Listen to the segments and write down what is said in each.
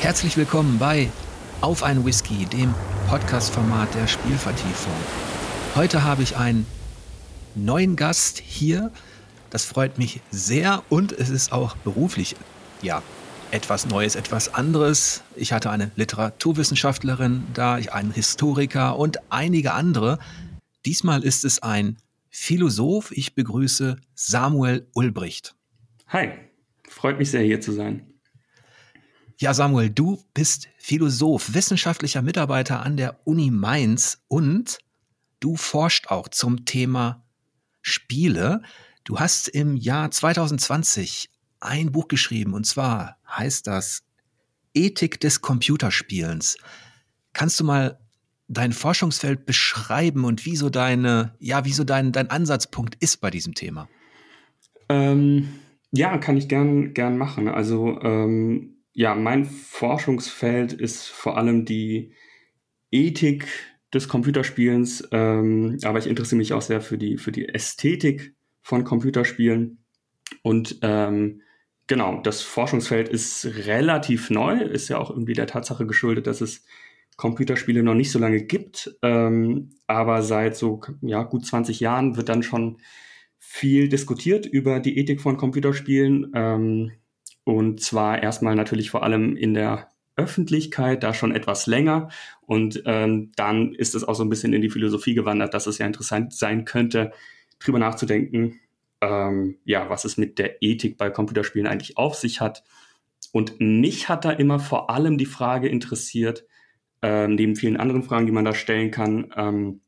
Herzlich willkommen bei Auf ein Whisky, dem Podcast-Format der Spielvertiefung. Heute habe ich einen neuen Gast hier. Das freut mich sehr und es ist auch beruflich, ja, etwas Neues, etwas anderes. Ich hatte eine Literaturwissenschaftlerin da, einen Historiker und einige andere. Diesmal ist es ein Philosoph. Ich begrüße Samuel Ulbricht. Hi, freut mich sehr hier zu sein. Ja, Samuel, du bist Philosoph, wissenschaftlicher Mitarbeiter an der Uni Mainz und du forscht auch zum Thema Spiele. Du hast im Jahr 2020 ein Buch geschrieben und zwar heißt das Ethik des Computerspielens. Kannst du mal dein Forschungsfeld beschreiben und wieso deine, ja, wieso dein, dein Ansatzpunkt ist bei diesem Thema? Ähm, ja, kann ich gern, gern machen. Also ähm, ja, mein Forschungsfeld ist vor allem die Ethik des Computerspielens, ähm, aber ich interessiere mich auch sehr für die, für die Ästhetik von Computerspielen. Und ähm, genau, das Forschungsfeld ist relativ neu, ist ja auch irgendwie der Tatsache geschuldet, dass es Computerspiele noch nicht so lange gibt. Ähm, aber seit so ja, gut 20 Jahren wird dann schon viel diskutiert über die Ethik von Computerspielen. Ähm, und zwar erstmal natürlich vor allem in der Öffentlichkeit, da schon etwas länger. Und ähm, dann ist es auch so ein bisschen in die Philosophie gewandert, dass es ja interessant sein könnte, drüber nachzudenken, ähm, ja, was es mit der Ethik bei Computerspielen eigentlich auf sich hat. Und mich hat da immer vor allem die Frage interessiert, ähm, neben vielen anderen Fragen, die man da stellen kann, ähm,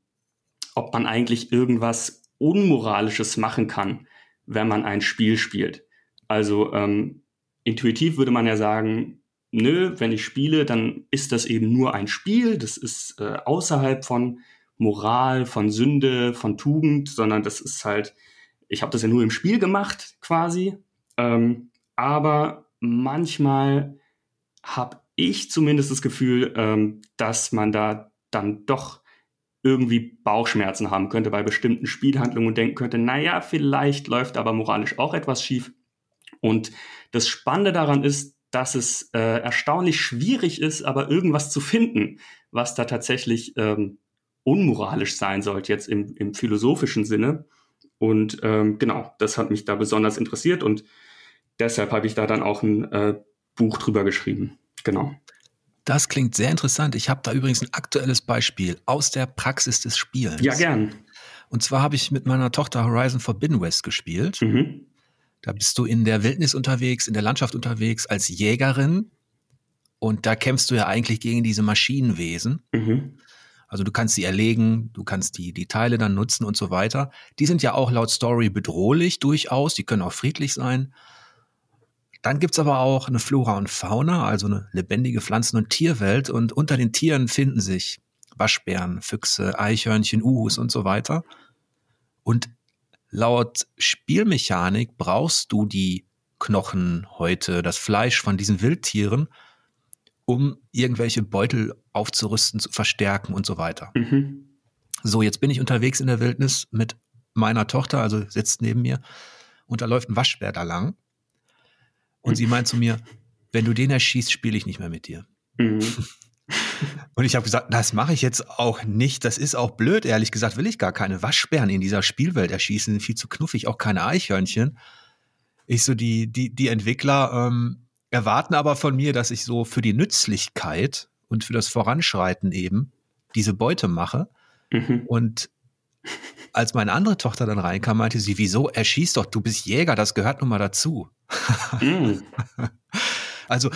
ob man eigentlich irgendwas Unmoralisches machen kann, wenn man ein Spiel spielt. Also ähm, intuitiv würde man ja sagen, nö, wenn ich spiele, dann ist das eben nur ein Spiel, das ist äh, außerhalb von Moral, von Sünde, von Tugend, sondern das ist halt, ich habe das ja nur im Spiel gemacht quasi. Ähm, aber manchmal habe ich zumindest das Gefühl, ähm, dass man da dann doch irgendwie Bauchschmerzen haben könnte bei bestimmten Spielhandlungen und denken könnte, naja, vielleicht läuft aber moralisch auch etwas schief. Und das Spannende daran ist, dass es äh, erstaunlich schwierig ist, aber irgendwas zu finden, was da tatsächlich ähm, unmoralisch sein sollte, jetzt im, im philosophischen Sinne. Und ähm, genau, das hat mich da besonders interessiert und deshalb habe ich da dann auch ein äh, Buch drüber geschrieben. Genau. Das klingt sehr interessant. Ich habe da übrigens ein aktuelles Beispiel aus der Praxis des Spielens. Ja, gern. Und zwar habe ich mit meiner Tochter Horizon Forbidden West gespielt. Mhm. Da bist du in der Wildnis unterwegs, in der Landschaft unterwegs als Jägerin. Und da kämpfst du ja eigentlich gegen diese Maschinenwesen. Mhm. Also du kannst sie erlegen, du kannst die, die Teile dann nutzen und so weiter. Die sind ja auch laut Story bedrohlich durchaus, die können auch friedlich sein. Dann gibt's aber auch eine Flora und Fauna, also eine lebendige Pflanzen- und Tierwelt. Und unter den Tieren finden sich Waschbären, Füchse, Eichhörnchen, Uhus und so weiter. Und Laut Spielmechanik brauchst du die Knochen heute, das Fleisch von diesen Wildtieren, um irgendwelche Beutel aufzurüsten, zu verstärken und so weiter. Mhm. So, jetzt bin ich unterwegs in der Wildnis mit meiner Tochter, also sitzt neben mir, und da läuft ein Waschbär da lang. Und mhm. sie meint zu mir, wenn du den erschießt, spiele ich nicht mehr mit dir. Mhm. Und ich habe gesagt, das mache ich jetzt auch nicht. Das ist auch blöd. Ehrlich gesagt will ich gar keine Waschbären in dieser Spielwelt erschießen. Sind viel zu knuffig, auch keine Eichhörnchen. Ich so, die, die, die Entwickler ähm, erwarten aber von mir, dass ich so für die Nützlichkeit und für das Voranschreiten eben diese Beute mache. Mhm. Und als meine andere Tochter dann reinkam, meinte sie, wieso erschießt doch, du bist Jäger, das gehört nun mal dazu. Mhm. also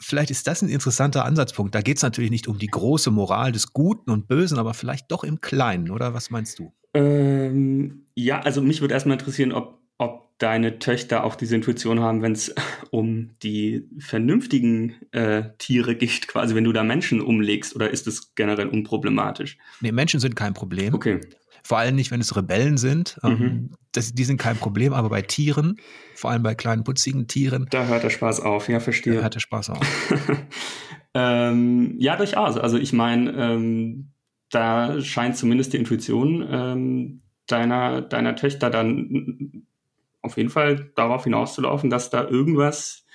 vielleicht ist das ein interessanter Ansatzpunkt. Da geht es natürlich nicht um die große Moral des Guten und Bösen, aber vielleicht doch im Kleinen, oder was meinst du? Ähm, ja, also mich würde erstmal interessieren, ob, ob deine Töchter auch diese Intuition haben, wenn es um die vernünftigen äh, Tiere geht, quasi wenn du da Menschen umlegst, oder ist es generell unproblematisch? Nee, Menschen sind kein Problem. Okay. Vor allem nicht, wenn es Rebellen sind. Ähm, mhm. Das, die sind kein Problem, aber bei Tieren, vor allem bei kleinen putzigen Tieren. Da hört der Spaß auf, ja, verstehe. Da hört der Spaß auf. ähm, ja, durchaus. Also ich meine, ähm, da scheint zumindest die Intuition ähm, deiner, deiner Töchter dann auf jeden Fall darauf hinauszulaufen, dass da irgendwas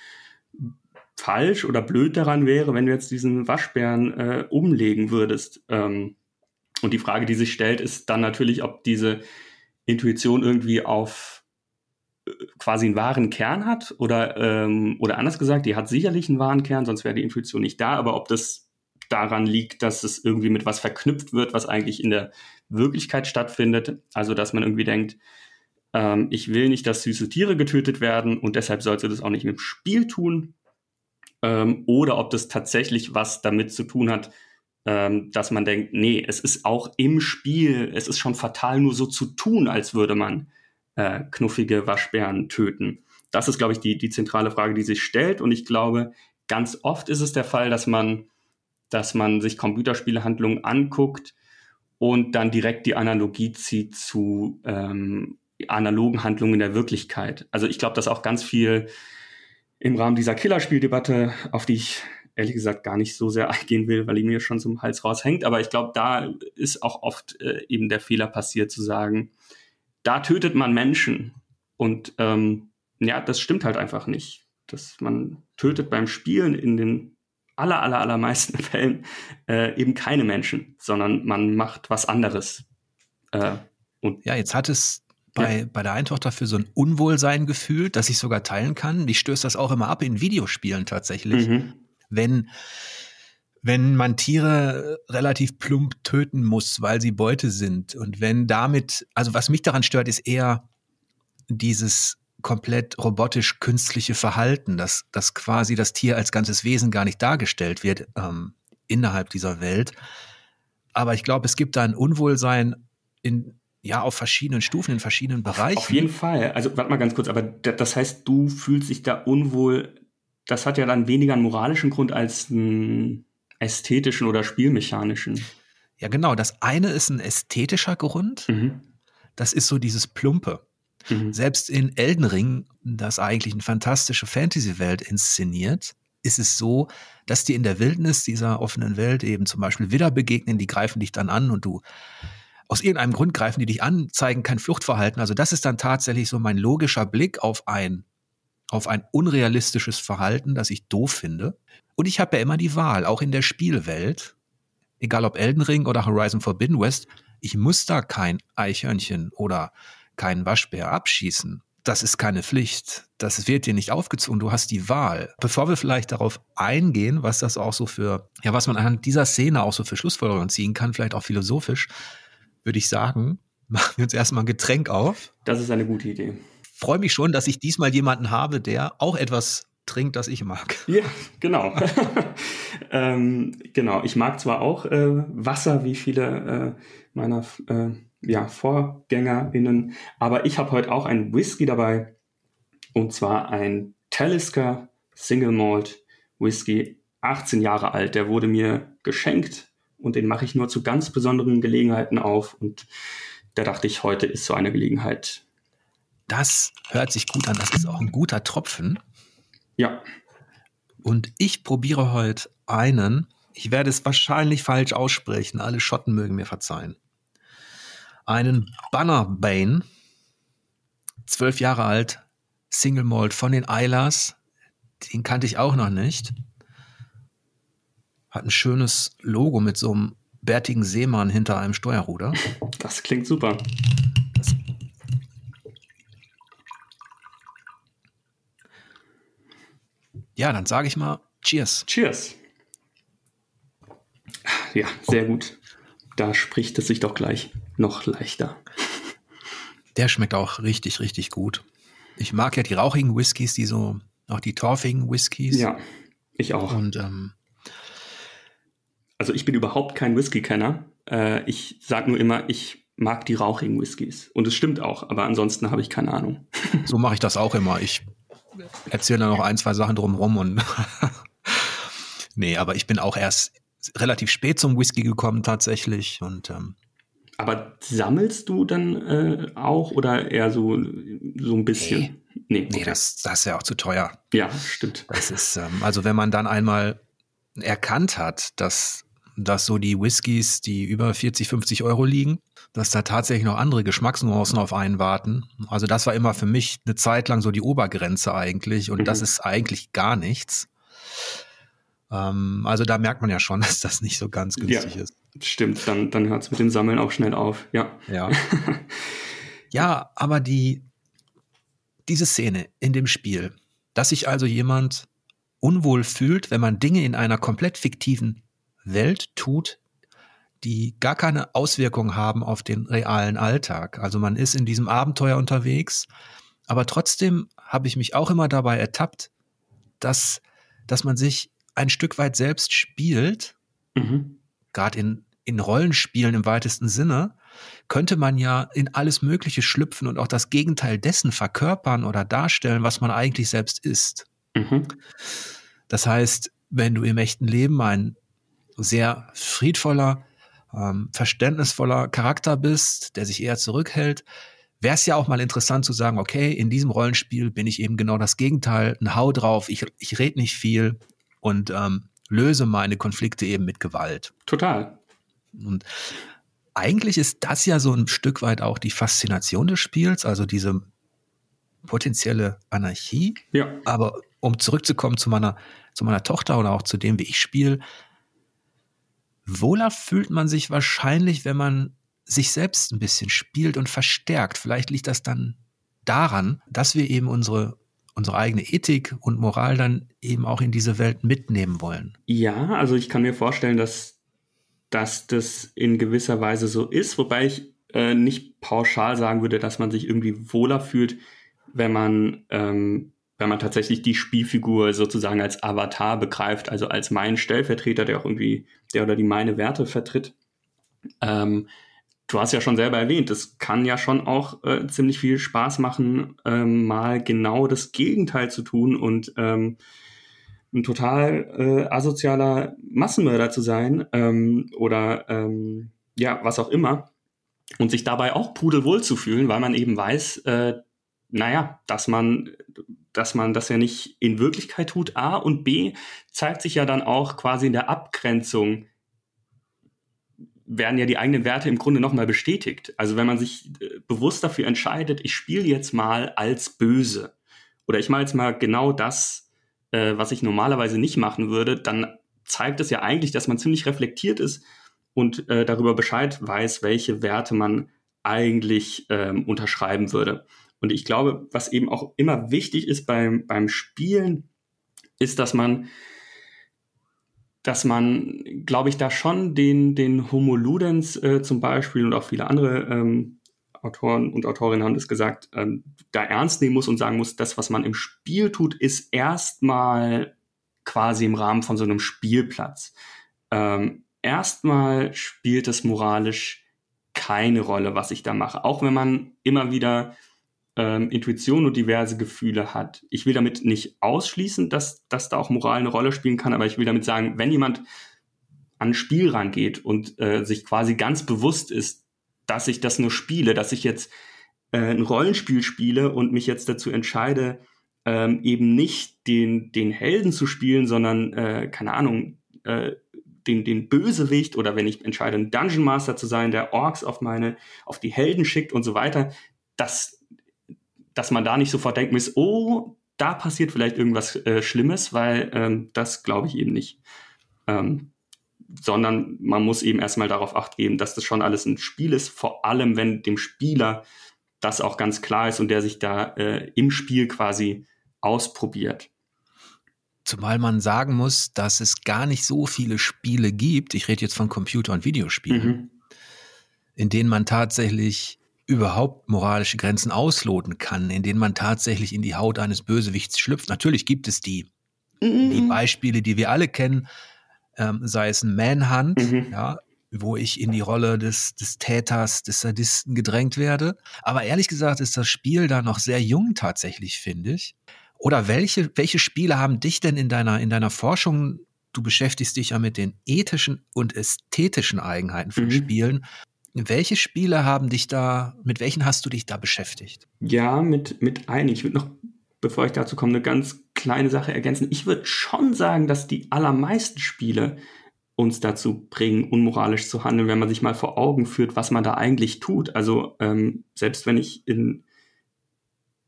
falsch oder blöd daran wäre, wenn du jetzt diesen Waschbären äh, umlegen würdest. Ähm, und die Frage, die sich stellt, ist dann natürlich, ob diese Intuition irgendwie auf äh, quasi einen wahren Kern hat oder, ähm, oder anders gesagt, die hat sicherlich einen wahren Kern, sonst wäre die Intuition nicht da, aber ob das daran liegt, dass es irgendwie mit was verknüpft wird, was eigentlich in der Wirklichkeit stattfindet. Also, dass man irgendwie denkt, ähm, ich will nicht, dass süße Tiere getötet werden und deshalb sollte das auch nicht mit dem Spiel tun. Ähm, oder ob das tatsächlich was damit zu tun hat, ähm, dass man denkt, nee, es ist auch im Spiel, es ist schon fatal, nur so zu tun, als würde man äh, knuffige Waschbären töten. Das ist, glaube ich, die, die zentrale Frage, die sich stellt. Und ich glaube, ganz oft ist es der Fall, dass man, dass man sich Computerspielehandlungen anguckt und dann direkt die Analogie zieht zu ähm, analogen Handlungen in der Wirklichkeit. Also ich glaube, dass auch ganz viel im Rahmen dieser Killerspieldebatte, auf die ich ehrlich gesagt gar nicht so sehr eingehen will, weil die mir schon zum Hals raushängt. Aber ich glaube, da ist auch oft äh, eben der Fehler passiert zu sagen, da tötet man Menschen. Und ähm, ja, das stimmt halt einfach nicht. Dass man tötet beim Spielen in den aller, aller, allermeisten Fällen äh, eben keine Menschen, sondern man macht was anderes. Äh, und ja, jetzt hat es bei, ja. bei der einen Tochter für so ein Unwohlsein gefühlt, dass ich sogar teilen kann. Die stößt das auch immer ab in Videospielen tatsächlich. Mhm. Wenn, wenn man Tiere relativ plump töten muss, weil sie Beute sind. Und wenn damit, also was mich daran stört, ist eher dieses komplett robotisch künstliche Verhalten, dass, dass quasi das Tier als ganzes Wesen gar nicht dargestellt wird ähm, innerhalb dieser Welt. Aber ich glaube, es gibt da ein Unwohlsein in, ja, auf verschiedenen Stufen, in verschiedenen Bereichen. Auf jeden Fall. Also, warte mal ganz kurz, aber das heißt, du fühlst dich da unwohl. Das hat ja dann weniger einen moralischen Grund als einen ästhetischen oder spielmechanischen. Ja, genau. Das eine ist ein ästhetischer Grund. Mhm. Das ist so dieses Plumpe. Mhm. Selbst in Elden Ring, das eigentlich eine fantastische Fantasy-Welt inszeniert, ist es so, dass die in der Wildnis dieser offenen Welt eben zum Beispiel Widder begegnen, die greifen dich dann an und du aus irgendeinem Grund greifen die dich an, zeigen kein Fluchtverhalten. Also das ist dann tatsächlich so mein logischer Blick auf ein, auf ein unrealistisches Verhalten, das ich doof finde. Und ich habe ja immer die Wahl, auch in der Spielwelt, egal ob Elden Ring oder Horizon Forbidden West, ich muss da kein Eichhörnchen oder keinen Waschbär abschießen. Das ist keine Pflicht. Das wird dir nicht aufgezwungen. Du hast die Wahl. Bevor wir vielleicht darauf eingehen, was das auch so für, ja, was man anhand dieser Szene auch so für Schlussfolgerungen ziehen kann, vielleicht auch philosophisch, würde ich sagen, machen wir uns erstmal ein Getränk auf. Das ist eine gute Idee. Freue mich schon, dass ich diesmal jemanden habe, der auch etwas trinkt, das ich mag. Ja, genau. ähm, genau, ich mag zwar auch äh, Wasser, wie viele äh, meiner äh, ja, VorgängerInnen, aber ich habe heute auch einen Whisky dabei und zwar ein Talisker Single Malt Whisky, 18 Jahre alt. Der wurde mir geschenkt und den mache ich nur zu ganz besonderen Gelegenheiten auf und da dachte ich, heute ist so eine Gelegenheit. Das hört sich gut an. Das ist auch ein guter Tropfen. Ja. Und ich probiere heute einen. Ich werde es wahrscheinlich falsch aussprechen. Alle Schotten mögen mir verzeihen. Einen Bannerbane, zwölf Jahre alt, Single Malt von den Eilers. Den kannte ich auch noch nicht. Hat ein schönes Logo mit so einem bärtigen Seemann hinter einem Steuerruder. Das klingt super. Ja, dann sage ich mal Cheers. Cheers. Ja, sehr gut. Da spricht es sich doch gleich noch leichter. Der schmeckt auch richtig, richtig gut. Ich mag ja die rauchigen Whiskys, die so, auch die torfigen Whiskys. Ja, ich auch. Und ähm, also ich bin überhaupt kein Whisky-Kenner. Äh, ich sage nur immer, ich mag die rauchigen Whiskys. Und es stimmt auch, aber ansonsten habe ich keine Ahnung. So mache ich das auch immer. Ich erzähle da noch ein, zwei Sachen drumherum und nee, aber ich bin auch erst relativ spät zum Whisky gekommen tatsächlich und ähm, aber sammelst du dann äh, auch oder eher so, so ein bisschen? Nee, nee, okay. nee das, das ist ja auch zu teuer. Ja, stimmt. Das ist, ähm, also wenn man dann einmal erkannt hat, dass, dass so die Whiskys, die über 40, 50 Euro liegen, dass da tatsächlich noch andere Geschmacksnuancen auf einen warten. Also das war immer für mich eine Zeit lang so die Obergrenze eigentlich und mhm. das ist eigentlich gar nichts. Ähm, also da merkt man ja schon, dass das nicht so ganz günstig ja, ist. Stimmt, dann, dann hört es mit dem Sammeln auch schnell auf, ja. Ja. ja, aber die, diese Szene in dem Spiel, dass sich also jemand unwohl fühlt, wenn man Dinge in einer komplett fiktiven Welt tut, die gar keine Auswirkungen haben auf den realen Alltag. Also man ist in diesem Abenteuer unterwegs, aber trotzdem habe ich mich auch immer dabei ertappt, dass, dass man sich ein Stück weit selbst spielt, mhm. gerade in, in Rollenspielen im weitesten Sinne, könnte man ja in alles Mögliche schlüpfen und auch das Gegenteil dessen verkörpern oder darstellen, was man eigentlich selbst ist. Mhm. Das heißt, wenn du im echten Leben ein sehr friedvoller, ähm, verständnisvoller Charakter bist, der sich eher zurückhält, wäre es ja auch mal interessant zu sagen, okay, in diesem Rollenspiel bin ich eben genau das Gegenteil, ein Hau drauf, ich, ich rede nicht viel und ähm, löse meine Konflikte eben mit Gewalt. Total. Und eigentlich ist das ja so ein Stück weit auch die Faszination des Spiels, also diese potenzielle Anarchie. Ja. Aber um zurückzukommen zu meiner, zu meiner Tochter oder auch zu dem, wie ich spiele, wohler fühlt man sich wahrscheinlich, wenn man sich selbst ein bisschen spielt und verstärkt. Vielleicht liegt das dann daran, dass wir eben unsere unsere eigene Ethik und Moral dann eben auch in diese Welt mitnehmen wollen. Ja, also ich kann mir vorstellen, dass, dass das in gewisser Weise so ist, wobei ich äh, nicht pauschal sagen würde, dass man sich irgendwie wohler fühlt, wenn man ähm, wenn man tatsächlich die Spielfigur sozusagen als Avatar begreift, also als meinen Stellvertreter, der auch irgendwie der oder die meine Werte vertritt. Ähm, du hast ja schon selber erwähnt, es kann ja schon auch äh, ziemlich viel Spaß machen, ähm, mal genau das Gegenteil zu tun und ähm, ein total äh, asozialer Massenmörder zu sein ähm, oder ähm, ja, was auch immer. Und sich dabei auch pudelwohl zu fühlen, weil man eben weiß, äh, naja, dass man dass man das ja nicht in Wirklichkeit tut, A, und B, zeigt sich ja dann auch quasi in der Abgrenzung, werden ja die eigenen Werte im Grunde nochmal bestätigt. Also wenn man sich äh, bewusst dafür entscheidet, ich spiele jetzt mal als böse oder ich mache jetzt mal genau das, äh, was ich normalerweise nicht machen würde, dann zeigt es ja eigentlich, dass man ziemlich reflektiert ist und äh, darüber Bescheid weiß, welche Werte man eigentlich ähm, unterschreiben würde. Und ich glaube, was eben auch immer wichtig ist beim, beim Spielen, ist, dass man, dass man, glaube ich, da schon den, den Homo Ludens äh, zum Beispiel und auch viele andere ähm, Autoren und Autorinnen haben das gesagt, ähm, da ernst nehmen muss und sagen muss, das, was man im Spiel tut, ist erstmal quasi im Rahmen von so einem Spielplatz. Ähm, erstmal spielt es moralisch keine Rolle, was ich da mache. Auch wenn man immer wieder ähm, Intuition und diverse Gefühle hat. Ich will damit nicht ausschließen, dass, dass da auch Moral eine Rolle spielen kann, aber ich will damit sagen, wenn jemand an Spiel rangeht und äh, sich quasi ganz bewusst ist, dass ich das nur spiele, dass ich jetzt äh, ein Rollenspiel spiele und mich jetzt dazu entscheide, ähm, eben nicht den, den Helden zu spielen, sondern, äh, keine Ahnung, äh, den, den Bösewicht oder wenn ich entscheide, ein Dungeon Master zu sein, der Orks auf meine, auf die Helden schickt und so weiter, das dass man da nicht sofort denken muss, oh, da passiert vielleicht irgendwas äh, Schlimmes, weil ähm, das glaube ich eben nicht. Ähm, sondern man muss eben erstmal darauf acht geben, dass das schon alles ein Spiel ist, vor allem wenn dem Spieler das auch ganz klar ist und der sich da äh, im Spiel quasi ausprobiert. Zumal man sagen muss, dass es gar nicht so viele Spiele gibt, ich rede jetzt von Computer- und Videospielen, mhm. in denen man tatsächlich überhaupt moralische Grenzen ausloten kann, in denen man tatsächlich in die Haut eines Bösewichts schlüpft. Natürlich gibt es die, mhm. die Beispiele, die wir alle kennen, ähm, sei es ein Manhunt, mhm. ja, wo ich in die Rolle des, des Täters, des Sadisten gedrängt werde. Aber ehrlich gesagt ist das Spiel da noch sehr jung tatsächlich, finde ich. Oder welche, welche Spiele haben dich denn in deiner, in deiner Forschung du beschäftigst dich ja mit den ethischen und ästhetischen Eigenheiten von mhm. Spielen. Welche Spiele haben dich da, mit welchen hast du dich da beschäftigt? Ja, mit, mit einigen. Ich würde noch, bevor ich dazu komme, eine ganz kleine Sache ergänzen. Ich würde schon sagen, dass die allermeisten Spiele uns dazu bringen, unmoralisch zu handeln, wenn man sich mal vor Augen führt, was man da eigentlich tut. Also ähm, selbst wenn ich in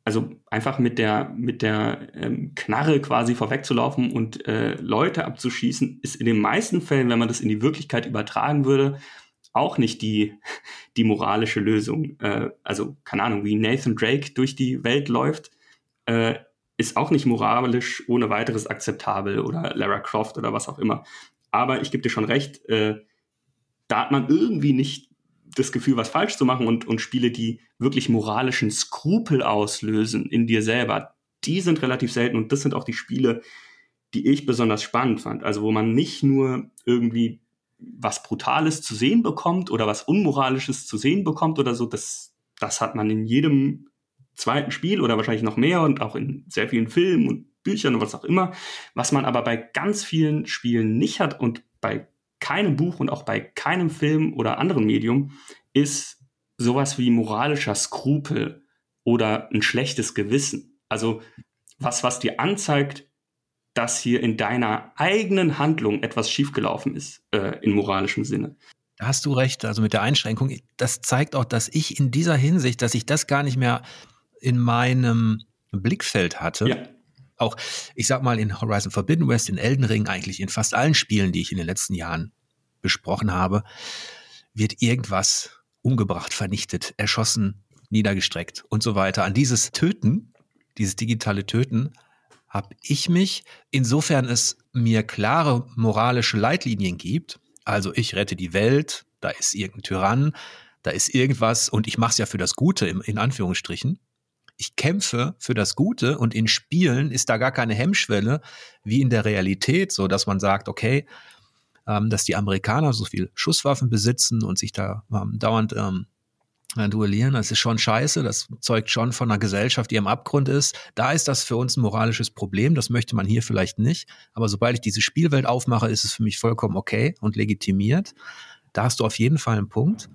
also einfach mit der, mit der ähm, Knarre quasi vorwegzulaufen und äh, Leute abzuschießen, ist in den meisten Fällen, wenn man das in die Wirklichkeit übertragen würde, auch nicht die, die moralische Lösung. Äh, also, keine Ahnung, wie Nathan Drake durch die Welt läuft, äh, ist auch nicht moralisch ohne weiteres akzeptabel oder Lara Croft oder was auch immer. Aber ich gebe dir schon recht, äh, da hat man irgendwie nicht das Gefühl, was falsch zu machen und, und Spiele, die wirklich moralischen Skrupel auslösen in dir selber, die sind relativ selten und das sind auch die Spiele, die ich besonders spannend fand. Also wo man nicht nur irgendwie was Brutales zu sehen bekommt oder was Unmoralisches zu sehen bekommt oder so, das, das hat man in jedem zweiten Spiel oder wahrscheinlich noch mehr und auch in sehr vielen Filmen und Büchern und was auch immer. Was man aber bei ganz vielen Spielen nicht hat und bei keinem Buch und auch bei keinem Film oder anderen Medium ist sowas wie moralischer Skrupel oder ein schlechtes Gewissen. Also was, was dir anzeigt, dass hier in deiner eigenen Handlung etwas schiefgelaufen ist, äh, in moralischem Sinne. Da hast du recht, also mit der Einschränkung. Das zeigt auch, dass ich in dieser Hinsicht, dass ich das gar nicht mehr in meinem Blickfeld hatte. Ja. Auch, ich sag mal, in Horizon Forbidden West, in Elden Ring, eigentlich in fast allen Spielen, die ich in den letzten Jahren besprochen habe, wird irgendwas umgebracht, vernichtet, erschossen, niedergestreckt und so weiter. An dieses Töten, dieses digitale Töten, habe ich mich, insofern es mir klare moralische Leitlinien gibt, also ich rette die Welt, da ist irgendein Tyrann, da ist irgendwas und ich mache es ja für das Gute in Anführungsstrichen. Ich kämpfe für das Gute und in Spielen ist da gar keine Hemmschwelle wie in der Realität, so dass man sagt, okay, ähm, dass die Amerikaner so viel Schusswaffen besitzen und sich da ähm, dauernd ähm, äh, duellieren. Das ist schon scheiße. Das zeugt schon von einer Gesellschaft, die im Abgrund ist. Da ist das für uns ein moralisches Problem. Das möchte man hier vielleicht nicht. Aber sobald ich diese Spielwelt aufmache, ist es für mich vollkommen okay und legitimiert. Da hast du auf jeden Fall einen Punkt.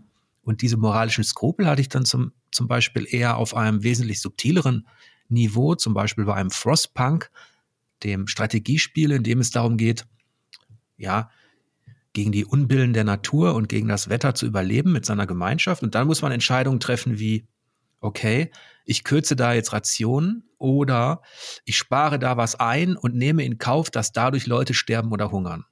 Und diese moralischen Skrupel hatte ich dann zum, zum Beispiel eher auf einem wesentlich subtileren Niveau, zum Beispiel bei einem Frostpunk, dem Strategiespiel, in dem es darum geht, ja, gegen die Unbillen der Natur und gegen das Wetter zu überleben mit seiner Gemeinschaft. Und dann muss man Entscheidungen treffen wie, okay, ich kürze da jetzt Rationen oder ich spare da was ein und nehme in Kauf, dass dadurch Leute sterben oder hungern.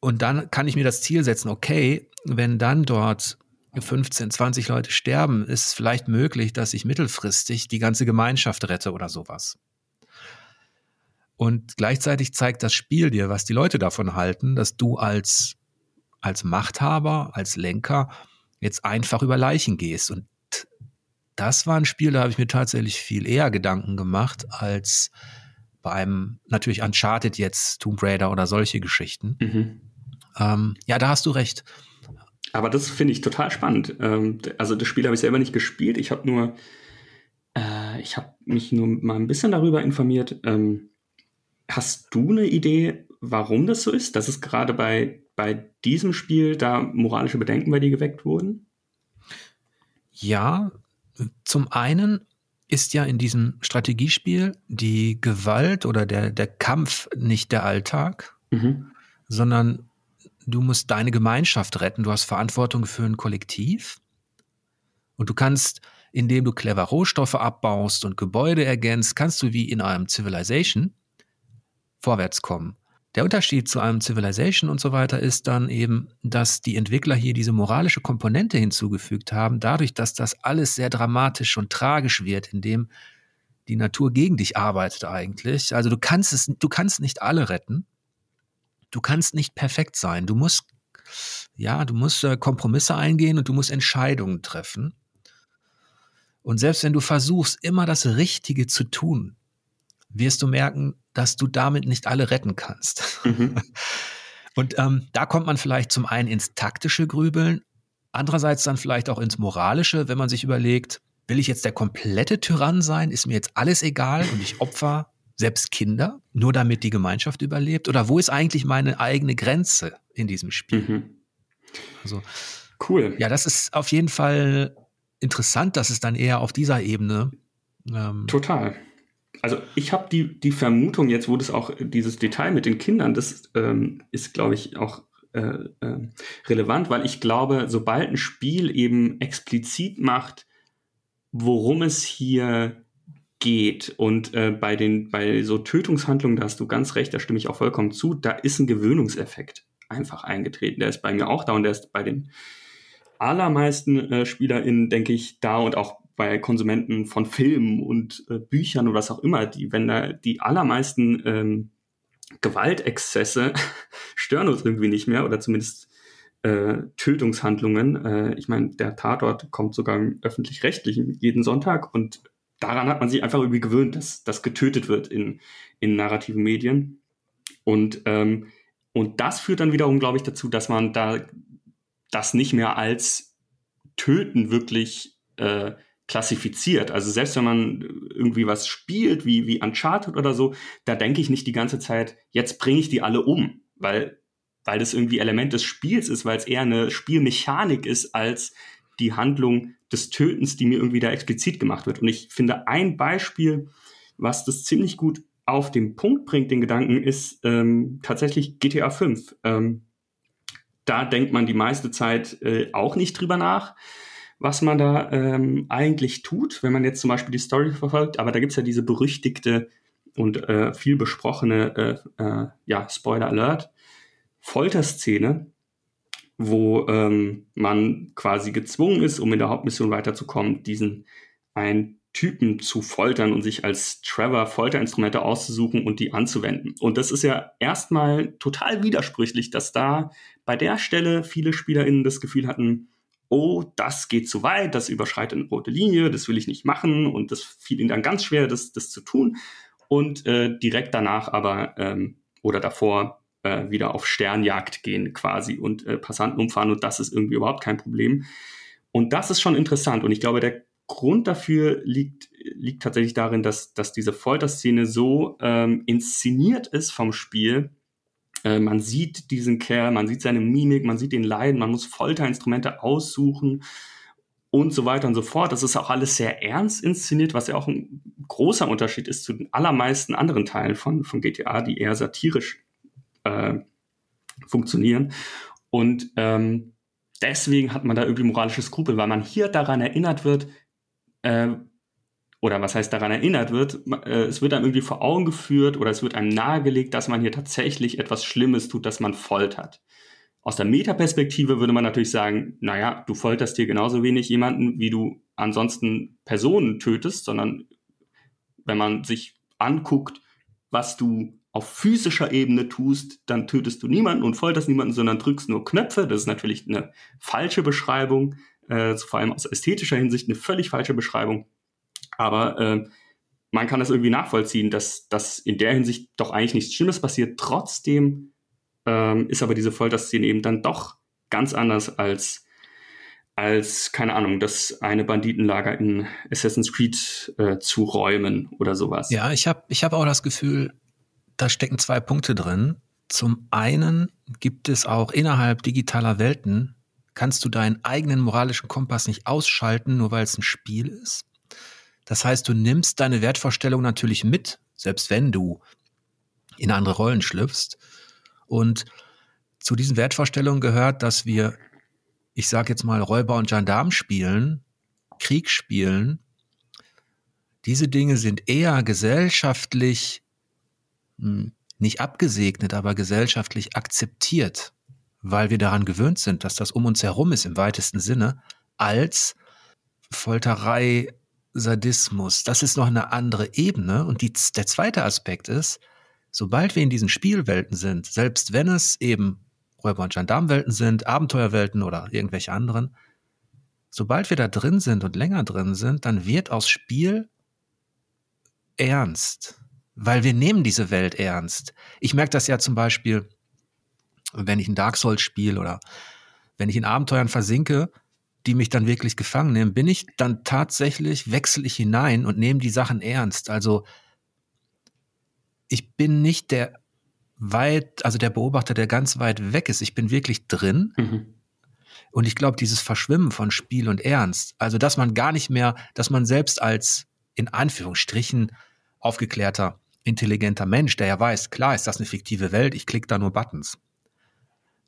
Und dann kann ich mir das Ziel setzen, okay, wenn dann dort 15, 20 Leute sterben, ist es vielleicht möglich, dass ich mittelfristig die ganze Gemeinschaft rette oder sowas. Und gleichzeitig zeigt das Spiel dir, was die Leute davon halten, dass du als als Machthaber, als Lenker jetzt einfach über Leichen gehst. Und das war ein Spiel, da habe ich mir tatsächlich viel eher Gedanken gemacht als bei einem natürlich Uncharted jetzt, Tomb Raider oder solche Geschichten. Mhm. Ähm, ja, da hast du recht. Aber das finde ich total spannend. Ähm, also das Spiel habe ich selber nicht gespielt. Ich habe nur, äh, ich habe mich nur mal ein bisschen darüber informiert. Ähm, hast du eine Idee, warum das so ist, dass es gerade bei bei diesem Spiel da moralische Bedenken bei dir geweckt wurden? Ja, zum einen ist ja in diesem Strategiespiel die Gewalt oder der, der Kampf nicht der Alltag, mhm. sondern du musst deine Gemeinschaft retten. Du hast Verantwortung für ein Kollektiv. Und du kannst, indem du clever Rohstoffe abbaust und Gebäude ergänzt, kannst du wie in einem Civilization vorwärts kommen. Der Unterschied zu einem Civilization und so weiter ist dann eben, dass die Entwickler hier diese moralische Komponente hinzugefügt haben, dadurch, dass das alles sehr dramatisch und tragisch wird, indem die Natur gegen dich arbeitet eigentlich. Also du kannst es, du kannst nicht alle retten. Du kannst nicht perfekt sein. Du musst, ja, du musst äh, Kompromisse eingehen und du musst Entscheidungen treffen. Und selbst wenn du versuchst, immer das Richtige zu tun, wirst du merken, dass du damit nicht alle retten kannst. Mhm. Und ähm, da kommt man vielleicht zum einen ins taktische Grübeln, andererseits dann vielleicht auch ins moralische, wenn man sich überlegt, will ich jetzt der komplette Tyrann sein? Ist mir jetzt alles egal und ich opfer selbst Kinder, nur damit die Gemeinschaft überlebt? Oder wo ist eigentlich meine eigene Grenze in diesem Spiel? Mhm. Also cool. Ja, das ist auf jeden Fall interessant, dass es dann eher auf dieser Ebene ähm, total also ich habe die, die Vermutung jetzt, wo das auch dieses Detail mit den Kindern, das ähm, ist, glaube ich, auch äh, äh, relevant, weil ich glaube, sobald ein Spiel eben explizit macht, worum es hier geht. Und äh, bei den, bei so Tötungshandlungen, da hast du ganz recht, da stimme ich auch vollkommen zu, da ist ein Gewöhnungseffekt einfach eingetreten. Der ist bei mir auch da und der ist bei den allermeisten äh, SpielerInnen, denke ich, da und auch bei Konsumenten von Filmen und äh, Büchern oder was auch immer, die, wenn da die allermeisten ähm, Gewaltexzesse stören uns irgendwie nicht mehr oder zumindest äh, Tötungshandlungen. Äh, ich meine, der Tatort kommt sogar im öffentlich-rechtlichen jeden Sonntag und daran hat man sich einfach irgendwie gewöhnt, dass das getötet wird in, in narrativen Medien. Und, ähm, und das führt dann wiederum, glaube ich, dazu, dass man da das nicht mehr als Töten wirklich äh, klassifiziert. Also selbst wenn man irgendwie was spielt, wie, wie Uncharted oder so, da denke ich nicht die ganze Zeit, jetzt bringe ich die alle um, weil, weil das irgendwie Element des Spiels ist, weil es eher eine Spielmechanik ist als die Handlung des Tötens, die mir irgendwie da explizit gemacht wird. Und ich finde ein Beispiel, was das ziemlich gut auf den Punkt bringt, den Gedanken, ist ähm, tatsächlich GTA 5. Ähm, da denkt man die meiste Zeit äh, auch nicht drüber nach was man da ähm, eigentlich tut, wenn man jetzt zum Beispiel die Story verfolgt. Aber da gibt's ja diese berüchtigte und äh, viel besprochene, äh, äh, ja, Spoiler Alert, Folterszene, wo ähm, man quasi gezwungen ist, um in der Hauptmission weiterzukommen, diesen einen Typen zu foltern und sich als Trevor Folterinstrumente auszusuchen und die anzuwenden. Und das ist ja erstmal total widersprüchlich, dass da bei der Stelle viele SpielerInnen das Gefühl hatten, oh, das geht zu weit, das überschreitet eine rote Linie, das will ich nicht machen und das fiel ihnen dann ganz schwer, das, das zu tun. Und äh, direkt danach aber ähm, oder davor äh, wieder auf Sternjagd gehen quasi und äh, Passanten umfahren und das ist irgendwie überhaupt kein Problem. Und das ist schon interessant und ich glaube, der Grund dafür liegt, liegt tatsächlich darin, dass, dass diese Folterszene so ähm, inszeniert ist vom Spiel, äh, man sieht diesen Kerl, man sieht seine Mimik, man sieht den Leiden, man muss Folterinstrumente aussuchen und so weiter und so fort. Das ist auch alles sehr ernst inszeniert, was ja auch ein großer Unterschied ist zu den allermeisten anderen Teilen von, von GTA, die eher satirisch äh, funktionieren. Und ähm, deswegen hat man da irgendwie moralische Skrupel, weil man hier daran erinnert wird, äh, oder was heißt daran erinnert wird, äh, es wird einem irgendwie vor Augen geführt oder es wird einem nahegelegt, dass man hier tatsächlich etwas Schlimmes tut, dass man foltert. Aus der Metaperspektive würde man natürlich sagen, naja, du folterst hier genauso wenig jemanden, wie du ansonsten Personen tötest, sondern wenn man sich anguckt, was du auf physischer Ebene tust, dann tötest du niemanden und folterst niemanden, sondern drückst nur Knöpfe. Das ist natürlich eine falsche Beschreibung, äh, vor allem aus ästhetischer Hinsicht eine völlig falsche Beschreibung. Aber äh, man kann das irgendwie nachvollziehen, dass, dass in der Hinsicht doch eigentlich nichts Schlimmes passiert. Trotzdem ähm, ist aber diese Folterszene eben dann doch ganz anders als, als, keine Ahnung, das eine Banditenlager in Assassin's Creed äh, zu räumen oder sowas. Ja, ich habe ich hab auch das Gefühl, da stecken zwei Punkte drin. Zum einen gibt es auch innerhalb digitaler Welten, kannst du deinen eigenen moralischen Kompass nicht ausschalten, nur weil es ein Spiel ist. Das heißt, du nimmst deine Wertvorstellung natürlich mit, selbst wenn du in andere Rollen schlüpfst. Und zu diesen Wertvorstellungen gehört, dass wir, ich sage jetzt mal, Räuber und Gendarm spielen, Krieg spielen. Diese Dinge sind eher gesellschaftlich hm, nicht abgesegnet, aber gesellschaftlich akzeptiert, weil wir daran gewöhnt sind, dass das um uns herum ist im weitesten Sinne, als Folterei, Sadismus, das ist noch eine andere Ebene. Und die, der zweite Aspekt ist, sobald wir in diesen Spielwelten sind, selbst wenn es eben Räuber- und Gendarmwelten sind, Abenteuerwelten oder irgendwelche anderen, sobald wir da drin sind und länger drin sind, dann wird aus Spiel ernst, weil wir nehmen diese Welt ernst. Ich merke das ja zum Beispiel, wenn ich ein Dark Souls spiele oder wenn ich in Abenteuern versinke, die mich dann wirklich gefangen nehmen, bin ich dann tatsächlich, wechsle ich hinein und nehme die Sachen ernst. Also ich bin nicht der weit, also der Beobachter, der ganz weit weg ist. Ich bin wirklich drin. Mhm. Und ich glaube, dieses Verschwimmen von Spiel und Ernst, also dass man gar nicht mehr, dass man selbst als in Anführungsstrichen aufgeklärter, intelligenter Mensch, der ja weiß, klar ist das eine fiktive Welt, ich klicke da nur Buttons.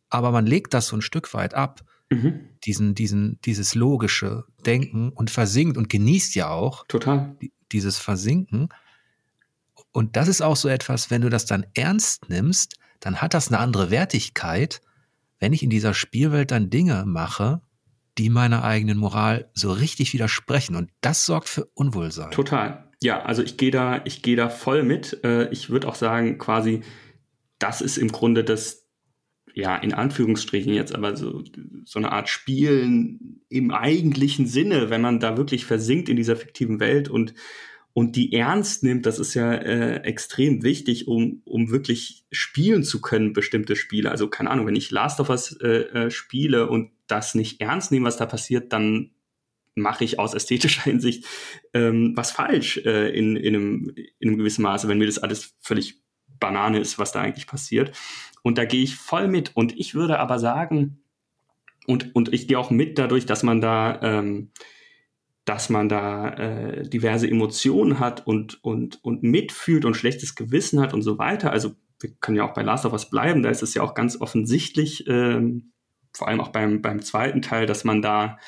Aber man legt das so ein Stück weit ab Mhm. Diesen, diesen, dieses logische Denken und versinkt und genießt ja auch Total. dieses Versinken. Und das ist auch so etwas, wenn du das dann ernst nimmst, dann hat das eine andere Wertigkeit, wenn ich in dieser Spielwelt dann Dinge mache, die meiner eigenen Moral so richtig widersprechen. Und das sorgt für Unwohlsein. Total. Ja, also ich gehe da, ich gehe da voll mit. Äh, ich würde auch sagen, quasi, das ist im Grunde das, ja, in Anführungsstrichen jetzt, aber so, so eine Art Spielen im eigentlichen Sinne, wenn man da wirklich versinkt in dieser fiktiven Welt und und die ernst nimmt, das ist ja äh, extrem wichtig, um, um wirklich spielen zu können, bestimmte Spiele. Also keine Ahnung, wenn ich Last of Us äh, äh, spiele und das nicht ernst nehme, was da passiert, dann mache ich aus ästhetischer Hinsicht ähm, was falsch äh, in, in, einem, in einem gewissen Maße, wenn mir das alles völlig Banane ist, was da eigentlich passiert. Und da gehe ich voll mit. Und ich würde aber sagen, und, und ich gehe auch mit dadurch, dass man da ähm, dass man da äh, diverse Emotionen hat und, und, und mitfühlt und schlechtes Gewissen hat und so weiter. Also wir können ja auch bei Last of Us bleiben, da ist es ja auch ganz offensichtlich, ähm, vor allem auch beim, beim zweiten Teil, dass man da,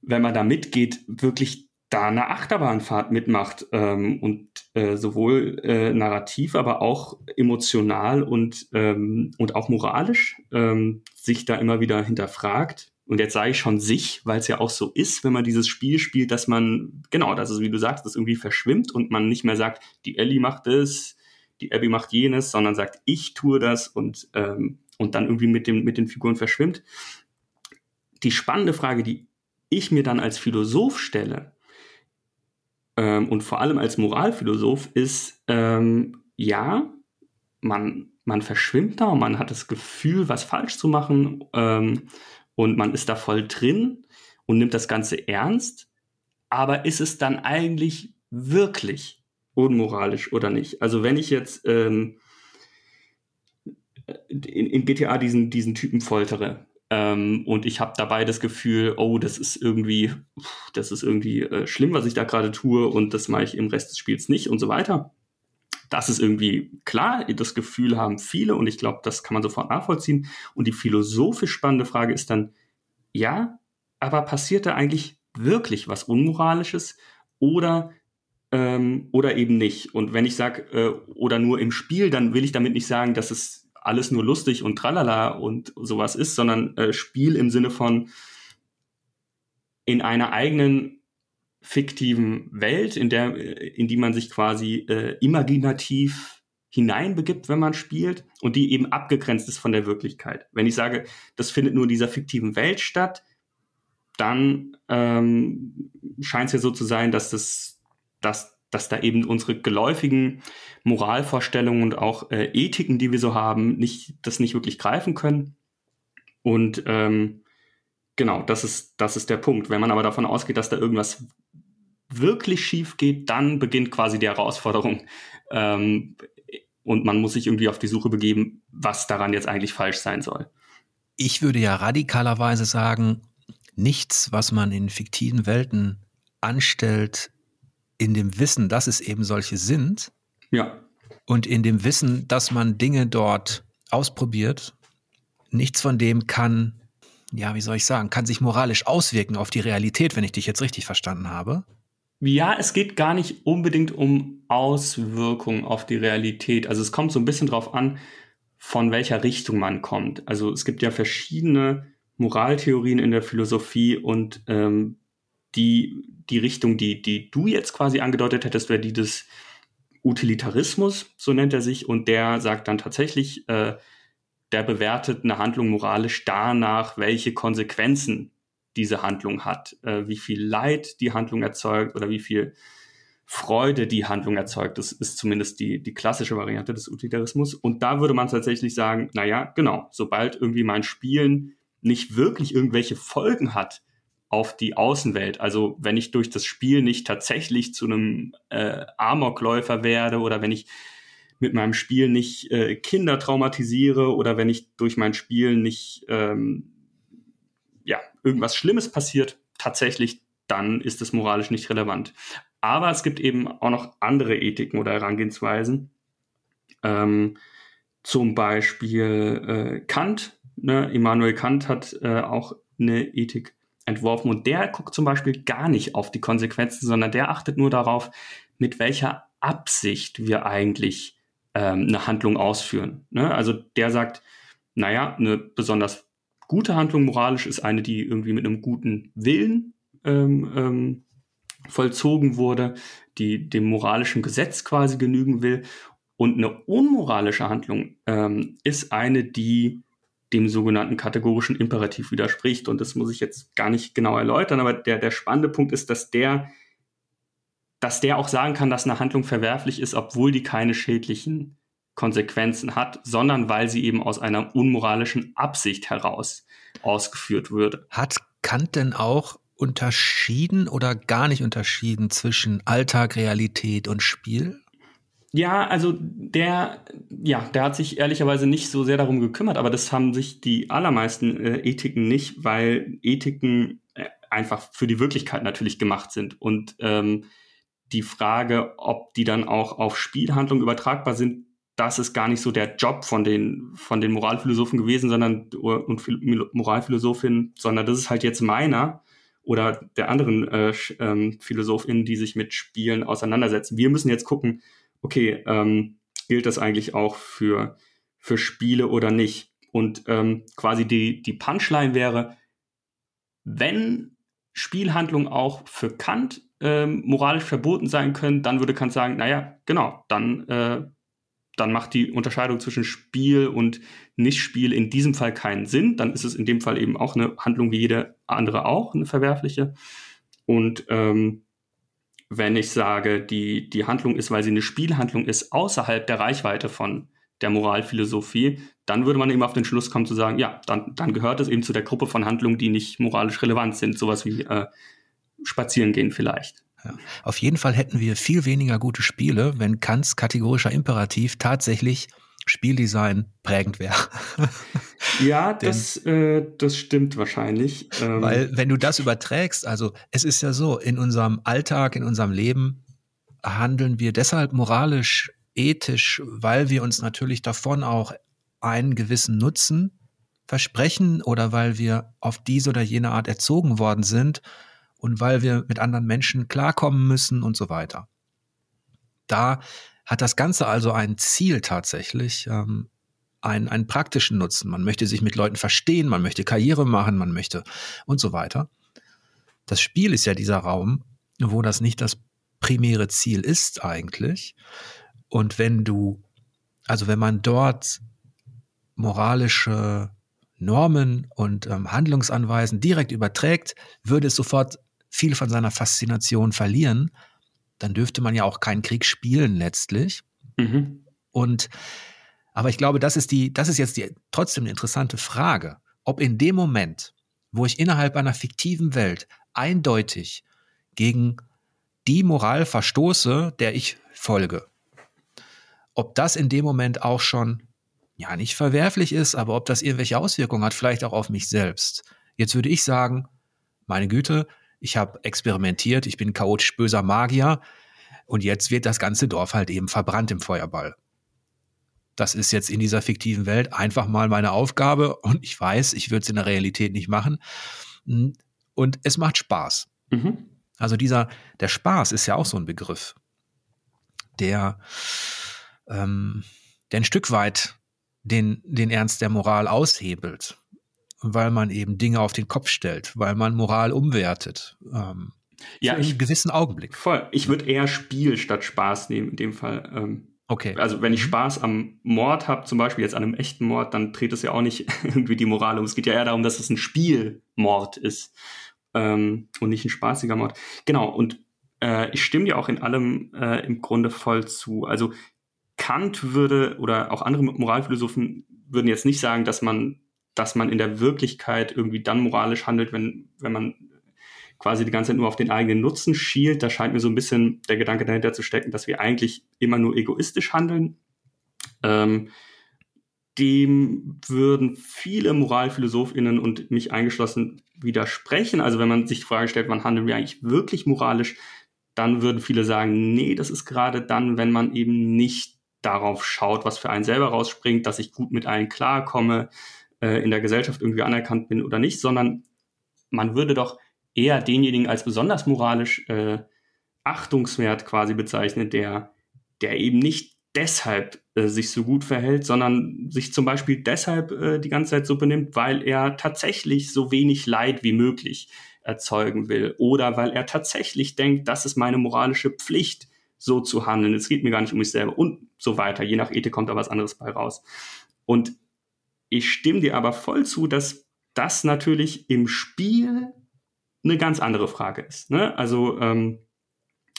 wenn man da mitgeht, wirklich da eine Achterbahnfahrt mitmacht ähm, und äh, sowohl äh, narrativ, aber auch emotional und, ähm, und auch moralisch ähm, sich da immer wieder hinterfragt und jetzt sage ich schon sich, weil es ja auch so ist, wenn man dieses Spiel spielt, dass man, genau, dass es, wie du sagst, das irgendwie verschwimmt und man nicht mehr sagt, die Ellie macht es, die Abby macht jenes, sondern sagt, ich tue das und, ähm, und dann irgendwie mit, dem, mit den Figuren verschwimmt. Die spannende Frage, die ich mir dann als Philosoph stelle, ähm, und vor allem als Moralphilosoph, ist, ähm, ja, man, man verschwimmt da man hat das Gefühl, was falsch zu machen. Ähm, und man ist da voll drin und nimmt das Ganze ernst. Aber ist es dann eigentlich wirklich unmoralisch oder nicht? Also wenn ich jetzt ähm, in, in, GTA diesen, diesen Typen foltere ähm, und ich habe dabei das Gefühl, oh, das ist irgendwie, das ist irgendwie äh, schlimm, was ich da gerade tue und das mache ich im Rest des Spiels nicht und so weiter. Das ist irgendwie klar, das Gefühl haben viele und ich glaube, das kann man sofort nachvollziehen. Und die philosophisch spannende Frage ist dann, ja, aber passiert da eigentlich wirklich was Unmoralisches oder, ähm, oder eben nicht? Und wenn ich sage, äh, oder nur im Spiel, dann will ich damit nicht sagen, dass es alles nur lustig und tralala und sowas ist, sondern äh, Spiel im Sinne von in einer eigenen fiktiven Welt, in der, äh, in die man sich quasi äh, imaginativ hineinbegibt, wenn man spielt und die eben abgegrenzt ist von der Wirklichkeit. Wenn ich sage, das findet nur in dieser fiktiven Welt statt, dann ähm, scheint es ja so zu sein, dass das, dass, dass da eben unsere geläufigen Moralvorstellungen und auch äh, Ethiken, die wir so haben, nicht, das nicht wirklich greifen können. Und ähm, genau, das ist, das ist der Punkt. Wenn man aber davon ausgeht, dass da irgendwas wirklich schief geht, dann beginnt quasi die Herausforderung. Ähm, und man muss sich irgendwie auf die Suche begeben, was daran jetzt eigentlich falsch sein soll. Ich würde ja radikalerweise sagen, nichts, was man in fiktiven Welten anstellt, in dem Wissen, dass es eben solche sind. Ja. Und in dem Wissen, dass man Dinge dort ausprobiert, nichts von dem kann, ja, wie soll ich sagen, kann sich moralisch auswirken auf die Realität, wenn ich dich jetzt richtig verstanden habe. Ja, es geht gar nicht unbedingt um Auswirkungen auf die Realität. Also es kommt so ein bisschen drauf an, von welcher Richtung man kommt. Also es gibt ja verschiedene Moraltheorien in der Philosophie und ähm, die, die Richtung, die, die du jetzt quasi angedeutet hättest, wäre die des Utilitarismus, so nennt er sich, und der sagt dann tatsächlich, äh, der bewertet eine Handlung moralisch danach, welche Konsequenzen diese Handlung hat, äh, wie viel Leid die Handlung erzeugt oder wie viel Freude die Handlung erzeugt. Das ist zumindest die, die klassische Variante des Utilitarismus. Und da würde man tatsächlich sagen, na ja, genau, sobald irgendwie mein Spielen nicht wirklich irgendwelche Folgen hat auf die Außenwelt, also wenn ich durch das Spiel nicht tatsächlich zu einem äh, Amokläufer werde oder wenn ich mit meinem Spiel nicht äh, Kinder traumatisiere oder wenn ich durch mein Spiel nicht ähm, ja, irgendwas Schlimmes passiert, tatsächlich, dann ist es moralisch nicht relevant. Aber es gibt eben auch noch andere Ethiken oder Herangehensweisen. Ähm, zum Beispiel äh, Kant Ne? Immanuel Kant hat äh, auch eine Ethik entworfen und der guckt zum Beispiel gar nicht auf die Konsequenzen, sondern der achtet nur darauf, mit welcher Absicht wir eigentlich ähm, eine Handlung ausführen. Ne? Also der sagt, naja, eine besonders gute Handlung moralisch ist eine, die irgendwie mit einem guten Willen ähm, ähm, vollzogen wurde, die dem moralischen Gesetz quasi genügen will. Und eine unmoralische Handlung ähm, ist eine, die dem sogenannten kategorischen Imperativ widerspricht. Und das muss ich jetzt gar nicht genau erläutern, aber der, der spannende Punkt ist, dass der, dass der auch sagen kann, dass eine Handlung verwerflich ist, obwohl die keine schädlichen Konsequenzen hat, sondern weil sie eben aus einer unmoralischen Absicht heraus ausgeführt würde. Hat Kant denn auch unterschieden oder gar nicht unterschieden zwischen Alltag, Realität und Spiel? Ja, also der, ja, der hat sich ehrlicherweise nicht so sehr darum gekümmert, aber das haben sich die allermeisten äh, Ethiken nicht, weil Ethiken äh, einfach für die Wirklichkeit natürlich gemacht sind. Und ähm, die Frage, ob die dann auch auf Spielhandlungen übertragbar sind, das ist gar nicht so der Job von den, von den Moralphilosophen gewesen, sondern und Moralphilosophinnen, sondern das ist halt jetzt meiner oder der anderen äh, ähm, PhilosophInnen, die sich mit Spielen auseinandersetzen. Wir müssen jetzt gucken, okay, ähm, gilt das eigentlich auch für, für Spiele oder nicht? Und ähm, quasi die, die Punchline wäre, wenn Spielhandlungen auch für Kant ähm, moralisch verboten sein können, dann würde Kant sagen, naja, genau, dann, äh, dann macht die Unterscheidung zwischen Spiel und Nichtspiel in diesem Fall keinen Sinn. Dann ist es in dem Fall eben auch eine Handlung wie jede andere auch, eine verwerfliche. Und ähm, wenn ich sage, die, die Handlung ist, weil sie eine Spielhandlung ist, außerhalb der Reichweite von der Moralphilosophie, dann würde man eben auf den Schluss kommen zu sagen, ja, dann, dann gehört es eben zu der Gruppe von Handlungen, die nicht moralisch relevant sind, sowas wie äh, spazieren gehen vielleicht. Ja. Auf jeden Fall hätten wir viel weniger gute Spiele, wenn Kants kategorischer Imperativ tatsächlich Spieldesign prägend wäre. ja, das, äh, das stimmt wahrscheinlich. Ähm, weil wenn du das überträgst, also es ist ja so, in unserem Alltag, in unserem Leben handeln wir deshalb moralisch, ethisch, weil wir uns natürlich davon auch einen gewissen Nutzen versprechen oder weil wir auf diese oder jene Art erzogen worden sind und weil wir mit anderen Menschen klarkommen müssen und so weiter. Da hat das Ganze also ein Ziel tatsächlich, ähm, einen, einen praktischen Nutzen. Man möchte sich mit Leuten verstehen, man möchte Karriere machen, man möchte und so weiter. Das Spiel ist ja dieser Raum, wo das nicht das primäre Ziel ist eigentlich. Und wenn du, also wenn man dort moralische Normen und ähm, Handlungsanweisen direkt überträgt, würde es sofort viel von seiner Faszination verlieren, dann dürfte man ja auch keinen Krieg spielen letztlich. Mhm. Und aber ich glaube, das ist die, das ist jetzt die trotzdem eine interessante Frage, ob in dem Moment, wo ich innerhalb einer fiktiven Welt eindeutig gegen die Moral verstoße, der ich folge, ob das in dem Moment auch schon ja nicht verwerflich ist, aber ob das irgendwelche Auswirkungen hat, vielleicht auch auf mich selbst. Jetzt würde ich sagen, meine Güte, ich habe experimentiert, ich bin chaotisch böser Magier und jetzt wird das ganze Dorf halt eben verbrannt im Feuerball. Das ist jetzt in dieser fiktiven Welt einfach mal meine Aufgabe und ich weiß, ich würde es in der Realität nicht machen. Und es macht Spaß. Mhm. Also dieser, der Spaß ist ja auch so ein Begriff, der, ähm, der ein Stück weit den, den Ernst der Moral aushebelt weil man eben Dinge auf den Kopf stellt, weil man Moral umwertet. Ähm, ja, in einem gewissen Augenblick. Voll. Ich würde eher Spiel statt Spaß nehmen in dem Fall. Ähm, okay. Also wenn ich mhm. Spaß am Mord habe, zum Beispiel jetzt an einem echten Mord, dann dreht es ja auch nicht irgendwie die Moral um. Es geht ja eher darum, dass es ein Spielmord ist ähm, und nicht ein spaßiger Mord. Genau. Und äh, ich stimme dir auch in allem äh, im Grunde voll zu. Also Kant würde oder auch andere Moralphilosophen würden jetzt nicht sagen, dass man dass man in der Wirklichkeit irgendwie dann moralisch handelt, wenn, wenn man quasi die ganze Zeit nur auf den eigenen Nutzen schielt. Da scheint mir so ein bisschen der Gedanke dahinter zu stecken, dass wir eigentlich immer nur egoistisch handeln. Ähm, dem würden viele MoralphilosophInnen und mich eingeschlossen widersprechen. Also wenn man sich die Frage stellt, wann handeln wir eigentlich wirklich moralisch, dann würden viele sagen, nee, das ist gerade dann, wenn man eben nicht darauf schaut, was für einen selber rausspringt, dass ich gut mit allen klarkomme, äh, in der Gesellschaft irgendwie anerkannt bin oder nicht, sondern man würde doch eher denjenigen als besonders moralisch äh, achtungswert quasi bezeichnen, der, der eben nicht deshalb äh, sich so gut verhält, sondern sich zum Beispiel deshalb äh, die ganze Zeit so benimmt, weil er tatsächlich so wenig Leid wie möglich erzeugen will oder weil er tatsächlich denkt, das ist meine moralische Pflicht, so zu handeln. Es geht mir gar nicht um mich selber und so weiter. Je nach Ethik kommt da was anderes bei raus. Und ich stimme dir aber voll zu, dass das natürlich im Spiel eine ganz andere Frage ist. Ne? Also ähm,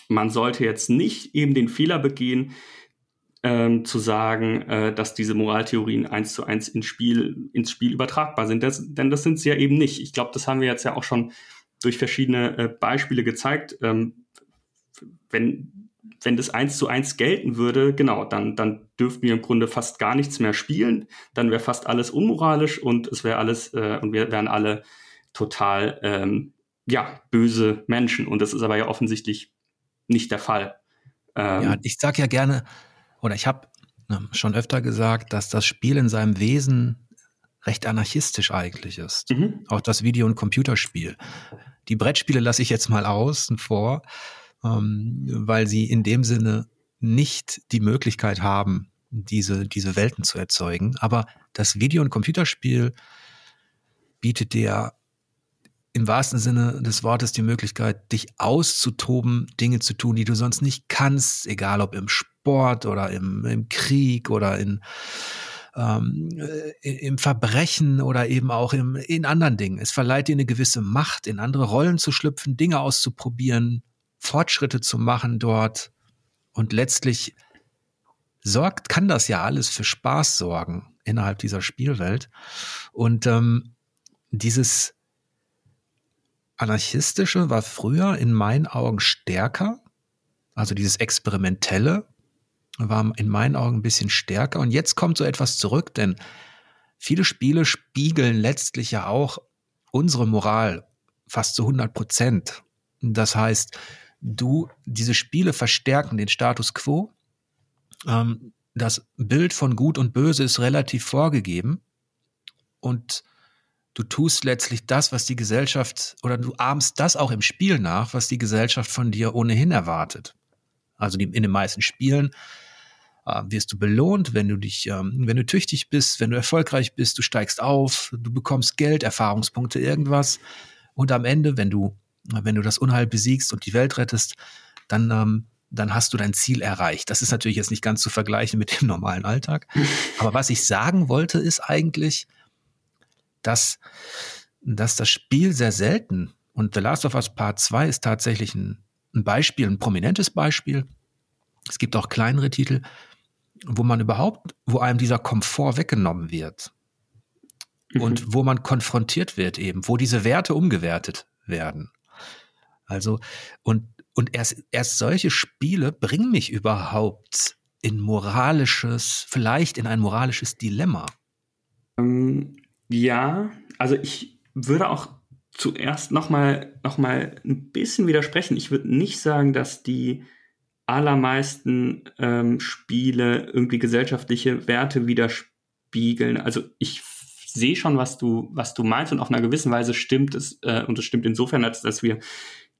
man sollte jetzt nicht eben den Fehler begehen, ähm, zu sagen, äh, dass diese Moraltheorien eins zu eins ins Spiel, ins Spiel übertragbar sind. Das, denn das sind sie ja eben nicht. Ich glaube, das haben wir jetzt ja auch schon durch verschiedene äh, Beispiele gezeigt. Ähm, wenn, wenn das eins zu eins gelten würde, genau, dann, dann dürften wir im Grunde fast gar nichts mehr spielen. Dann wäre fast alles unmoralisch und es wäre alles, äh, und wir wären alle total, ähm, ja, böse Menschen. Und das ist aber ja offensichtlich nicht der Fall. Ähm, ja, ich sage ja gerne, oder ich habe ne, schon öfter gesagt, dass das Spiel in seinem Wesen recht anarchistisch eigentlich ist. Mhm. Auch das Video- und Computerspiel. Die Brettspiele lasse ich jetzt mal außen vor, ähm, weil sie in dem Sinne nicht die Möglichkeit haben, diese, diese Welten zu erzeugen. Aber das Video- und Computerspiel bietet dir im wahrsten Sinne des Wortes die Möglichkeit, dich auszutoben, Dinge zu tun, die du sonst nicht kannst, egal ob im Sport oder im, im Krieg oder in, ähm, äh, im Verbrechen oder eben auch im, in anderen Dingen. Es verleiht dir eine gewisse Macht, in andere Rollen zu schlüpfen, Dinge auszuprobieren, Fortschritte zu machen dort und letztlich sorgt, kann das ja alles für Spaß sorgen innerhalb dieser Spielwelt. Und ähm, dieses Anarchistische war früher in meinen Augen stärker. Also dieses Experimentelle war in meinen Augen ein bisschen stärker. Und jetzt kommt so etwas zurück, denn viele Spiele spiegeln letztlich ja auch unsere Moral fast zu 100 Prozent. Das heißt, du, diese Spiele verstärken den Status quo. Ähm, das Bild von Gut und Böse ist relativ vorgegeben. Und du tust letztlich das, was die Gesellschaft, oder du ahmst das auch im Spiel nach, was die Gesellschaft von dir ohnehin erwartet. Also in den meisten Spielen äh, wirst du belohnt, wenn du dich, ähm, wenn du tüchtig bist, wenn du erfolgreich bist, du steigst auf, du bekommst Geld, Erfahrungspunkte, irgendwas. Und am Ende, wenn du, wenn du das Unheil besiegst und die Welt rettest, dann, ähm, dann hast du dein Ziel erreicht. Das ist natürlich jetzt nicht ganz zu vergleichen mit dem normalen Alltag. Aber was ich sagen wollte, ist eigentlich, dass, dass das Spiel sehr selten, und The Last of Us Part 2 ist tatsächlich ein, ein Beispiel, ein prominentes Beispiel. Es gibt auch kleinere Titel, wo man überhaupt, wo einem dieser Komfort weggenommen wird. Mhm. Und wo man konfrontiert wird eben, wo diese Werte umgewertet werden. Also, und, und erst, erst solche Spiele bringen mich überhaupt in moralisches, vielleicht in ein moralisches Dilemma. Ähm, ja, also ich würde auch zuerst nochmal noch mal ein bisschen widersprechen. Ich würde nicht sagen, dass die allermeisten ähm, Spiele irgendwie gesellschaftliche Werte widerspiegeln. Also ich sehe schon, was du, was du meinst und auf einer gewissen Weise stimmt es, äh, und es stimmt insofern, als dass wir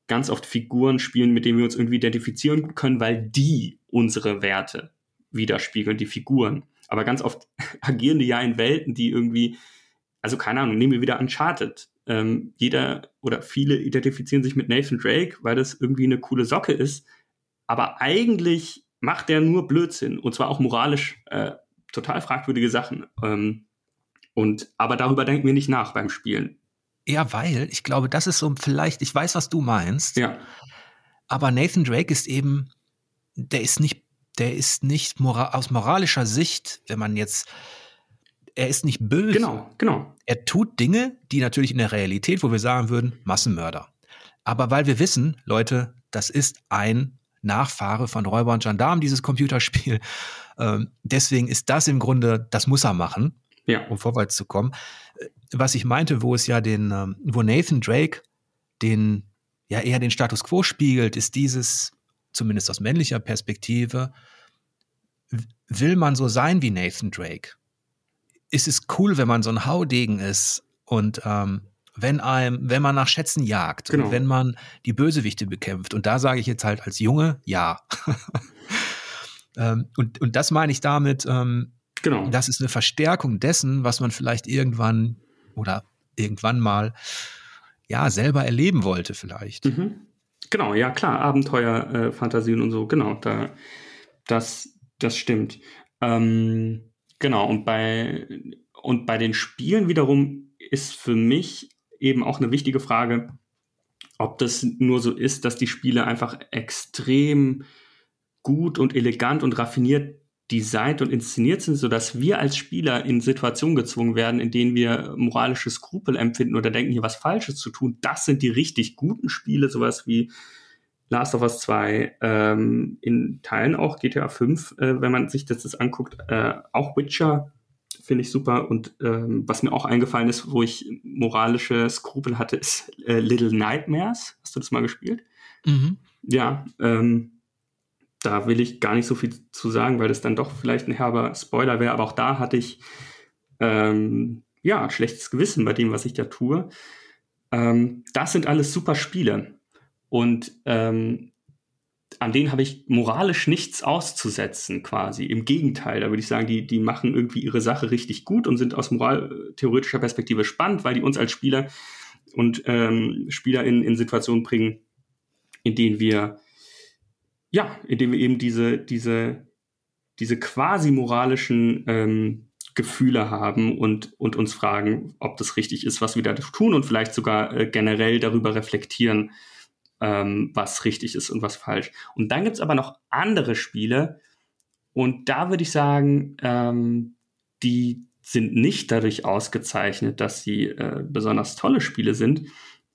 ganz oft Figuren spielen, mit denen wir uns irgendwie identifizieren können, weil die unsere Werte widerspiegeln, die Figuren. Aber ganz oft agieren die ja in Welten, die irgendwie also keine Ahnung, nehmen wir wieder Uncharted. Ähm, jeder oder viele identifizieren sich mit Nathan Drake, weil das irgendwie eine coole Socke ist. Aber eigentlich macht der nur Blödsinn und zwar auch moralisch äh, total fragwürdige Sachen. Ähm, und aber darüber denken wir nicht nach beim Spielen. Ja, weil ich glaube, das ist so vielleicht, ich weiß, was du meinst. Ja. Aber Nathan Drake ist eben, der ist nicht, der ist nicht mora aus moralischer Sicht, wenn man jetzt er ist nicht böse. Genau, genau. Er tut Dinge, die natürlich in der Realität, wo wir sagen würden, Massenmörder. Aber weil wir wissen, Leute, das ist ein Nachfahre von Räuber und Gendarm, dieses Computerspiel. Ähm, deswegen ist das im Grunde, das muss er machen, ja. um vorwärts zu kommen. Was ich meinte, wo es ja den, ähm, wo Nathan Drake den, ja eher den Status quo spiegelt, ist dieses, zumindest aus männlicher Perspektive, will man so sein wie Nathan Drake? ist es cool, wenn man so ein Haudegen ist und ähm, wenn einem, wenn man nach Schätzen jagt, genau. wenn man die Bösewichte bekämpft. Und da sage ich jetzt halt als Junge, ja. ähm, und, und das meine ich damit, ähm, genau. das ist eine Verstärkung dessen, was man vielleicht irgendwann oder irgendwann mal ja selber erleben wollte, vielleicht. Mhm. Genau, ja klar, Abenteuer, äh, Fantasien und so, genau, da, das, das stimmt. Ähm, genau, und bei, und bei den Spielen wiederum ist für mich eben auch eine wichtige Frage, ob das nur so ist, dass die Spiele einfach extrem gut und elegant und raffiniert designt und inszeniert sind, sodass wir als Spieler in Situationen gezwungen werden, in denen wir moralische Skrupel empfinden oder denken, hier was Falsches zu tun. Das sind die richtig guten Spiele, sowas wie Last of Us 2, ähm, in Teilen auch GTA 5, äh, wenn man sich das, das anguckt, äh, auch Witcher finde ich super. Und ähm, was mir auch eingefallen ist, wo ich moralische Skrupel hatte, ist äh, Little Nightmares. Hast du das mal gespielt? Mhm. Ja, ähm, da will ich gar nicht so viel zu sagen, weil das dann doch vielleicht ein herber Spoiler wäre. Aber auch da hatte ich ähm, ja schlechtes Gewissen bei dem, was ich da tue. Ähm, das sind alles super Spiele. Und ähm, an denen habe ich moralisch nichts auszusetzen, quasi. Im Gegenteil, da würde ich sagen, die, die machen irgendwie ihre Sache richtig gut und sind aus moraltheoretischer Perspektive spannend, weil die uns als Spieler und ähm, Spieler in, in Situationen bringen, in denen wir, ja, in denen wir eben diese, diese, diese quasi moralischen ähm, Gefühle haben und, und uns fragen, ob das richtig ist, was wir da tun und vielleicht sogar äh, generell darüber reflektieren, ähm, was richtig ist und was falsch. Und dann gibt's aber noch andere Spiele und da würde ich sagen, ähm, die sind nicht dadurch ausgezeichnet, dass sie äh, besonders tolle Spiele sind.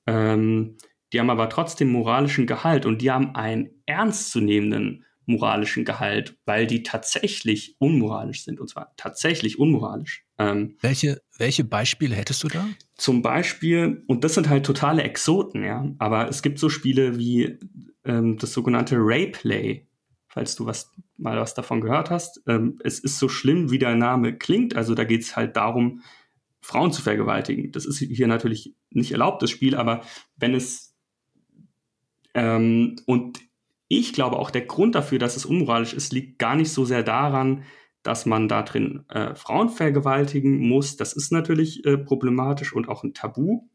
Ähm, die haben aber trotzdem moralischen Gehalt und die haben einen ernstzunehmenden moralischen Gehalt, weil die tatsächlich unmoralisch sind und zwar tatsächlich unmoralisch. Ähm, welche, welche Beispiele hättest du da? Zum Beispiel, und das sind halt totale Exoten, ja, aber es gibt so Spiele wie ähm, das sogenannte Rayplay, falls du was mal was davon gehört hast. Ähm, es ist so schlimm, wie der Name klingt. Also da geht es halt darum, Frauen zu vergewaltigen. Das ist hier natürlich nicht erlaubt, das Spiel, aber wenn es ähm, und ich glaube auch, der Grund dafür, dass es unmoralisch ist, liegt gar nicht so sehr daran, dass man da drin äh, Frauen vergewaltigen muss. Das ist natürlich äh, problematisch und auch ein Tabu.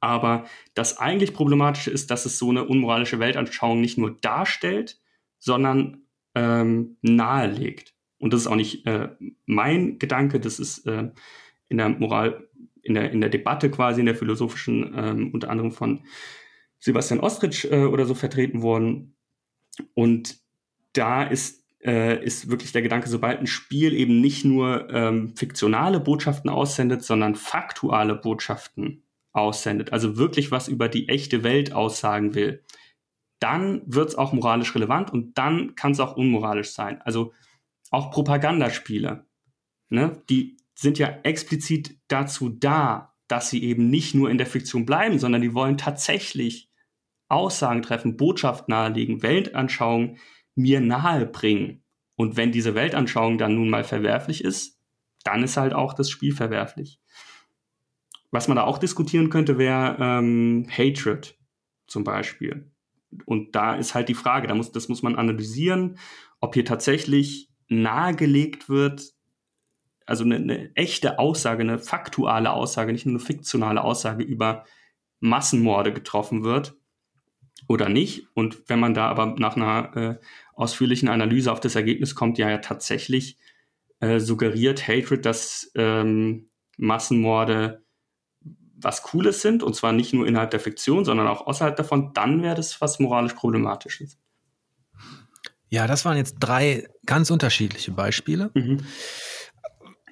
Aber das eigentlich Problematische ist, dass es so eine unmoralische Weltanschauung nicht nur darstellt, sondern ähm, nahelegt. Und das ist auch nicht äh, mein Gedanke, das ist äh, in der Moral, in der, in der Debatte quasi, in der philosophischen, ähm, unter anderem von Sebastian Ostrich äh, oder so vertreten worden. Und da ist, äh, ist wirklich der Gedanke, sobald ein Spiel eben nicht nur ähm, fiktionale Botschaften aussendet, sondern faktuale Botschaften aussendet, also wirklich was über die echte Welt aussagen will, dann wird es auch moralisch relevant und dann kann es auch unmoralisch sein. Also auch Propagandaspiele, ne, die sind ja explizit dazu da, dass sie eben nicht nur in der Fiktion bleiben, sondern die wollen tatsächlich Aussagen treffen, Botschaft nahelegen, Weltanschauung mir nahe bringen. Und wenn diese Weltanschauung dann nun mal verwerflich ist, dann ist halt auch das Spiel verwerflich. Was man da auch diskutieren könnte, wäre ähm, Hatred zum Beispiel. Und da ist halt die Frage, da muss, das muss man analysieren, ob hier tatsächlich nahegelegt wird, also eine, eine echte Aussage, eine faktuale Aussage, nicht nur eine fiktionale Aussage über Massenmorde getroffen wird oder nicht. Und wenn man da aber nach einer äh, ausführlichen Analyse auf das Ergebnis kommt, ja, ja tatsächlich äh, suggeriert Hatred, dass ähm, Massenmorde was Cooles sind, und zwar nicht nur innerhalb der Fiktion, sondern auch außerhalb davon, dann wäre das was moralisch Problematisches. Ja, das waren jetzt drei ganz unterschiedliche Beispiele, mhm.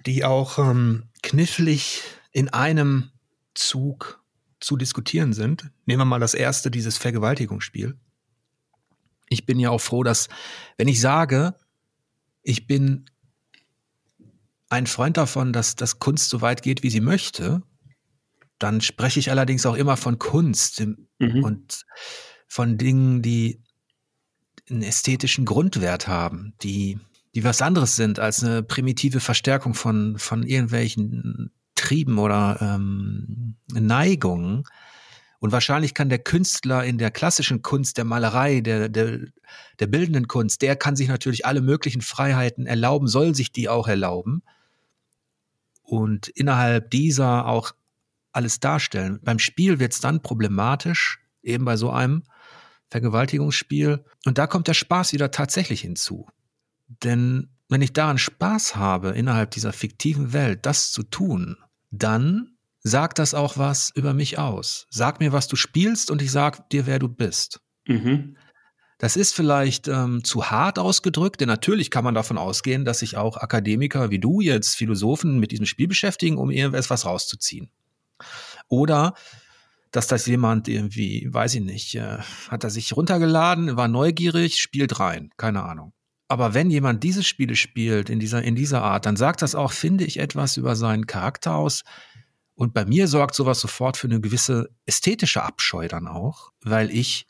die auch ähm, knifflig in einem Zug zu diskutieren sind. Nehmen wir mal das erste, dieses Vergewaltigungsspiel. Ich bin ja auch froh, dass, wenn ich sage, ich bin ein Freund davon, dass, dass Kunst so weit geht, wie sie möchte, dann spreche ich allerdings auch immer von Kunst mhm. und von Dingen, die einen ästhetischen Grundwert haben, die, die was anderes sind als eine primitive Verstärkung von, von irgendwelchen Trieben oder ähm, Neigungen. Und wahrscheinlich kann der Künstler in der klassischen Kunst, der Malerei, der, der, der bildenden Kunst, der kann sich natürlich alle möglichen Freiheiten erlauben, soll sich die auch erlauben. Und innerhalb dieser auch alles darstellen. Beim Spiel wird es dann problematisch, eben bei so einem Vergewaltigungsspiel. Und da kommt der Spaß wieder tatsächlich hinzu. Denn wenn ich daran Spaß habe, innerhalb dieser fiktiven Welt das zu tun, dann sagt das auch was über mich aus. Sag mir, was du spielst und ich sag dir, wer du bist. Mhm. Das ist vielleicht ähm, zu hart ausgedrückt, denn natürlich kann man davon ausgehen, dass sich auch Akademiker wie du jetzt Philosophen mit diesem Spiel beschäftigen, um irgendwas rauszuziehen. Oder dass das jemand irgendwie, weiß ich nicht, äh, hat er sich runtergeladen, war neugierig, spielt rein, keine Ahnung. Aber wenn jemand diese Spiele spielt in dieser, in dieser Art, dann sagt das auch, finde ich, etwas über seinen Charakter aus. Und bei mir sorgt sowas sofort für eine gewisse ästhetische Abscheu dann auch, weil ich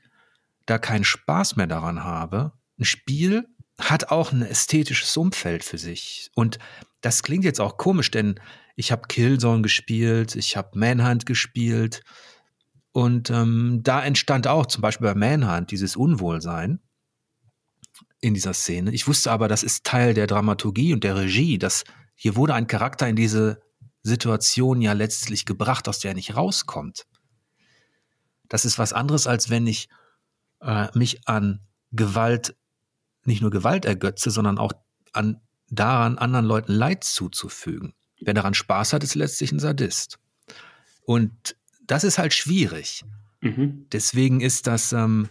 da keinen Spaß mehr daran habe. Ein Spiel hat auch ein ästhetisches Umfeld für sich. Und das klingt jetzt auch komisch, denn ich habe Killzone gespielt, ich habe Manhunt gespielt. Und ähm, da entstand auch zum Beispiel bei Manhunt dieses Unwohlsein in dieser Szene. Ich wusste aber, das ist Teil der Dramaturgie und der Regie, dass hier wurde ein Charakter in diese Situation ja letztlich gebracht, aus der er nicht rauskommt. Das ist was anderes, als wenn ich äh, mich an Gewalt, nicht nur Gewalt ergötze, sondern auch an daran, anderen Leuten Leid zuzufügen. Wer daran Spaß hat, ist letztlich ein Sadist. Und das ist halt schwierig. Mhm. Deswegen ist das, ähm,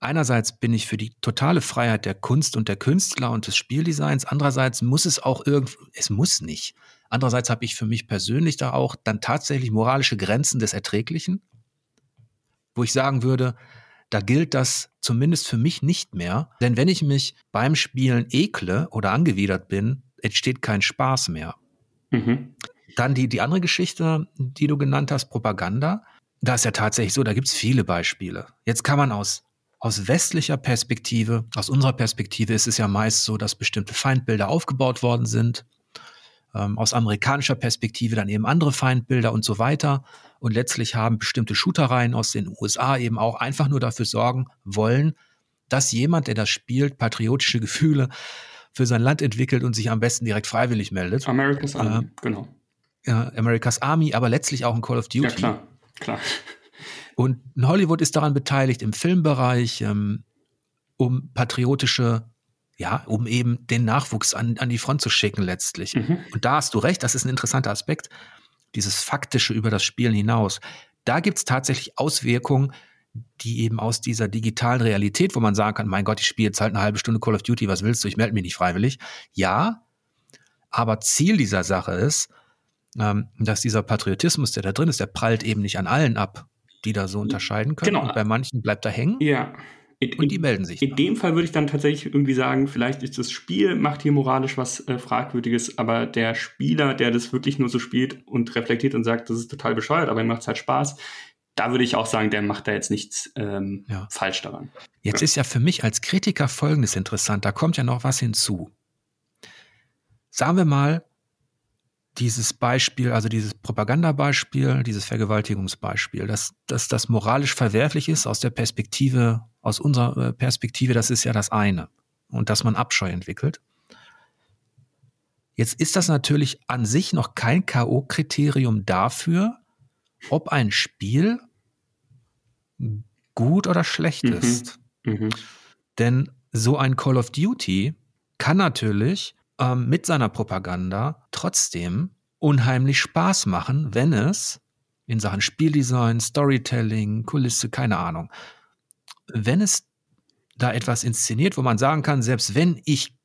einerseits bin ich für die totale Freiheit der Kunst und der Künstler und des Spieldesigns, andererseits muss es auch irgendwo, es muss nicht. Andererseits habe ich für mich persönlich da auch dann tatsächlich moralische Grenzen des Erträglichen, wo ich sagen würde, da gilt das zumindest für mich nicht mehr. Denn wenn ich mich beim Spielen ekle oder angewidert bin, entsteht kein Spaß mehr. Mhm. Dann die, die andere Geschichte, die du genannt hast, Propaganda. Da ist ja tatsächlich so, da gibt es viele Beispiele. Jetzt kann man aus, aus westlicher Perspektive, aus unserer Perspektive ist es ja meist so, dass bestimmte Feindbilder aufgebaut worden sind. Ähm, aus amerikanischer Perspektive dann eben andere Feindbilder und so weiter. Und letztlich haben bestimmte Shootereien aus den USA eben auch einfach nur dafür sorgen wollen, dass jemand, der das spielt, patriotische Gefühle für sein Land entwickelt und sich am besten direkt freiwillig meldet. America's Army, äh, genau. Ja, America's Army, aber letztlich auch in Call of Duty. Ja, klar, klar. Und Hollywood ist daran beteiligt im Filmbereich, ähm, um patriotische, ja, um eben den Nachwuchs an, an die Front zu schicken letztlich. Mhm. Und da hast du recht, das ist ein interessanter Aspekt, dieses Faktische über das Spielen hinaus. Da gibt es tatsächlich Auswirkungen, die eben aus dieser digitalen Realität, wo man sagen kann, mein Gott, ich spiele jetzt halt eine halbe Stunde Call of Duty, was willst du, ich melde mich nicht freiwillig. Ja, aber Ziel dieser Sache ist, ähm, dass dieser Patriotismus, der da drin ist, der prallt eben nicht an allen ab, die da so unterscheiden können. Genau. Und bei manchen bleibt er hängen. Ja. In, und die melden sich. In dann. dem Fall würde ich dann tatsächlich irgendwie sagen, vielleicht ist das Spiel, macht hier moralisch was äh, Fragwürdiges, aber der Spieler, der das wirklich nur so spielt und reflektiert und sagt, das ist total bescheuert, aber ihm macht es halt Spaß, da würde ich auch sagen, der macht da jetzt nichts ähm, ja. falsch daran. Jetzt ja. ist ja für mich als Kritiker Folgendes interessant, da kommt ja noch was hinzu. Sagen wir mal, dieses Beispiel, also dieses Propagandabeispiel, dieses Vergewaltigungsbeispiel, dass, dass das moralisch verwerflich ist aus der Perspektive, aus unserer äh, Perspektive, das ist ja das eine. Und dass man Abscheu entwickelt. Jetzt ist das natürlich an sich noch kein K.O.-Kriterium dafür, ob ein Spiel gut oder schlecht mhm. ist. Mhm. Denn so ein Call of Duty kann natürlich ähm, mit seiner Propaganda trotzdem unheimlich Spaß machen, wenn es in Sachen Spieldesign, Storytelling, Kulisse, keine Ahnung, wenn es da etwas inszeniert, wo man sagen kann, selbst wenn ich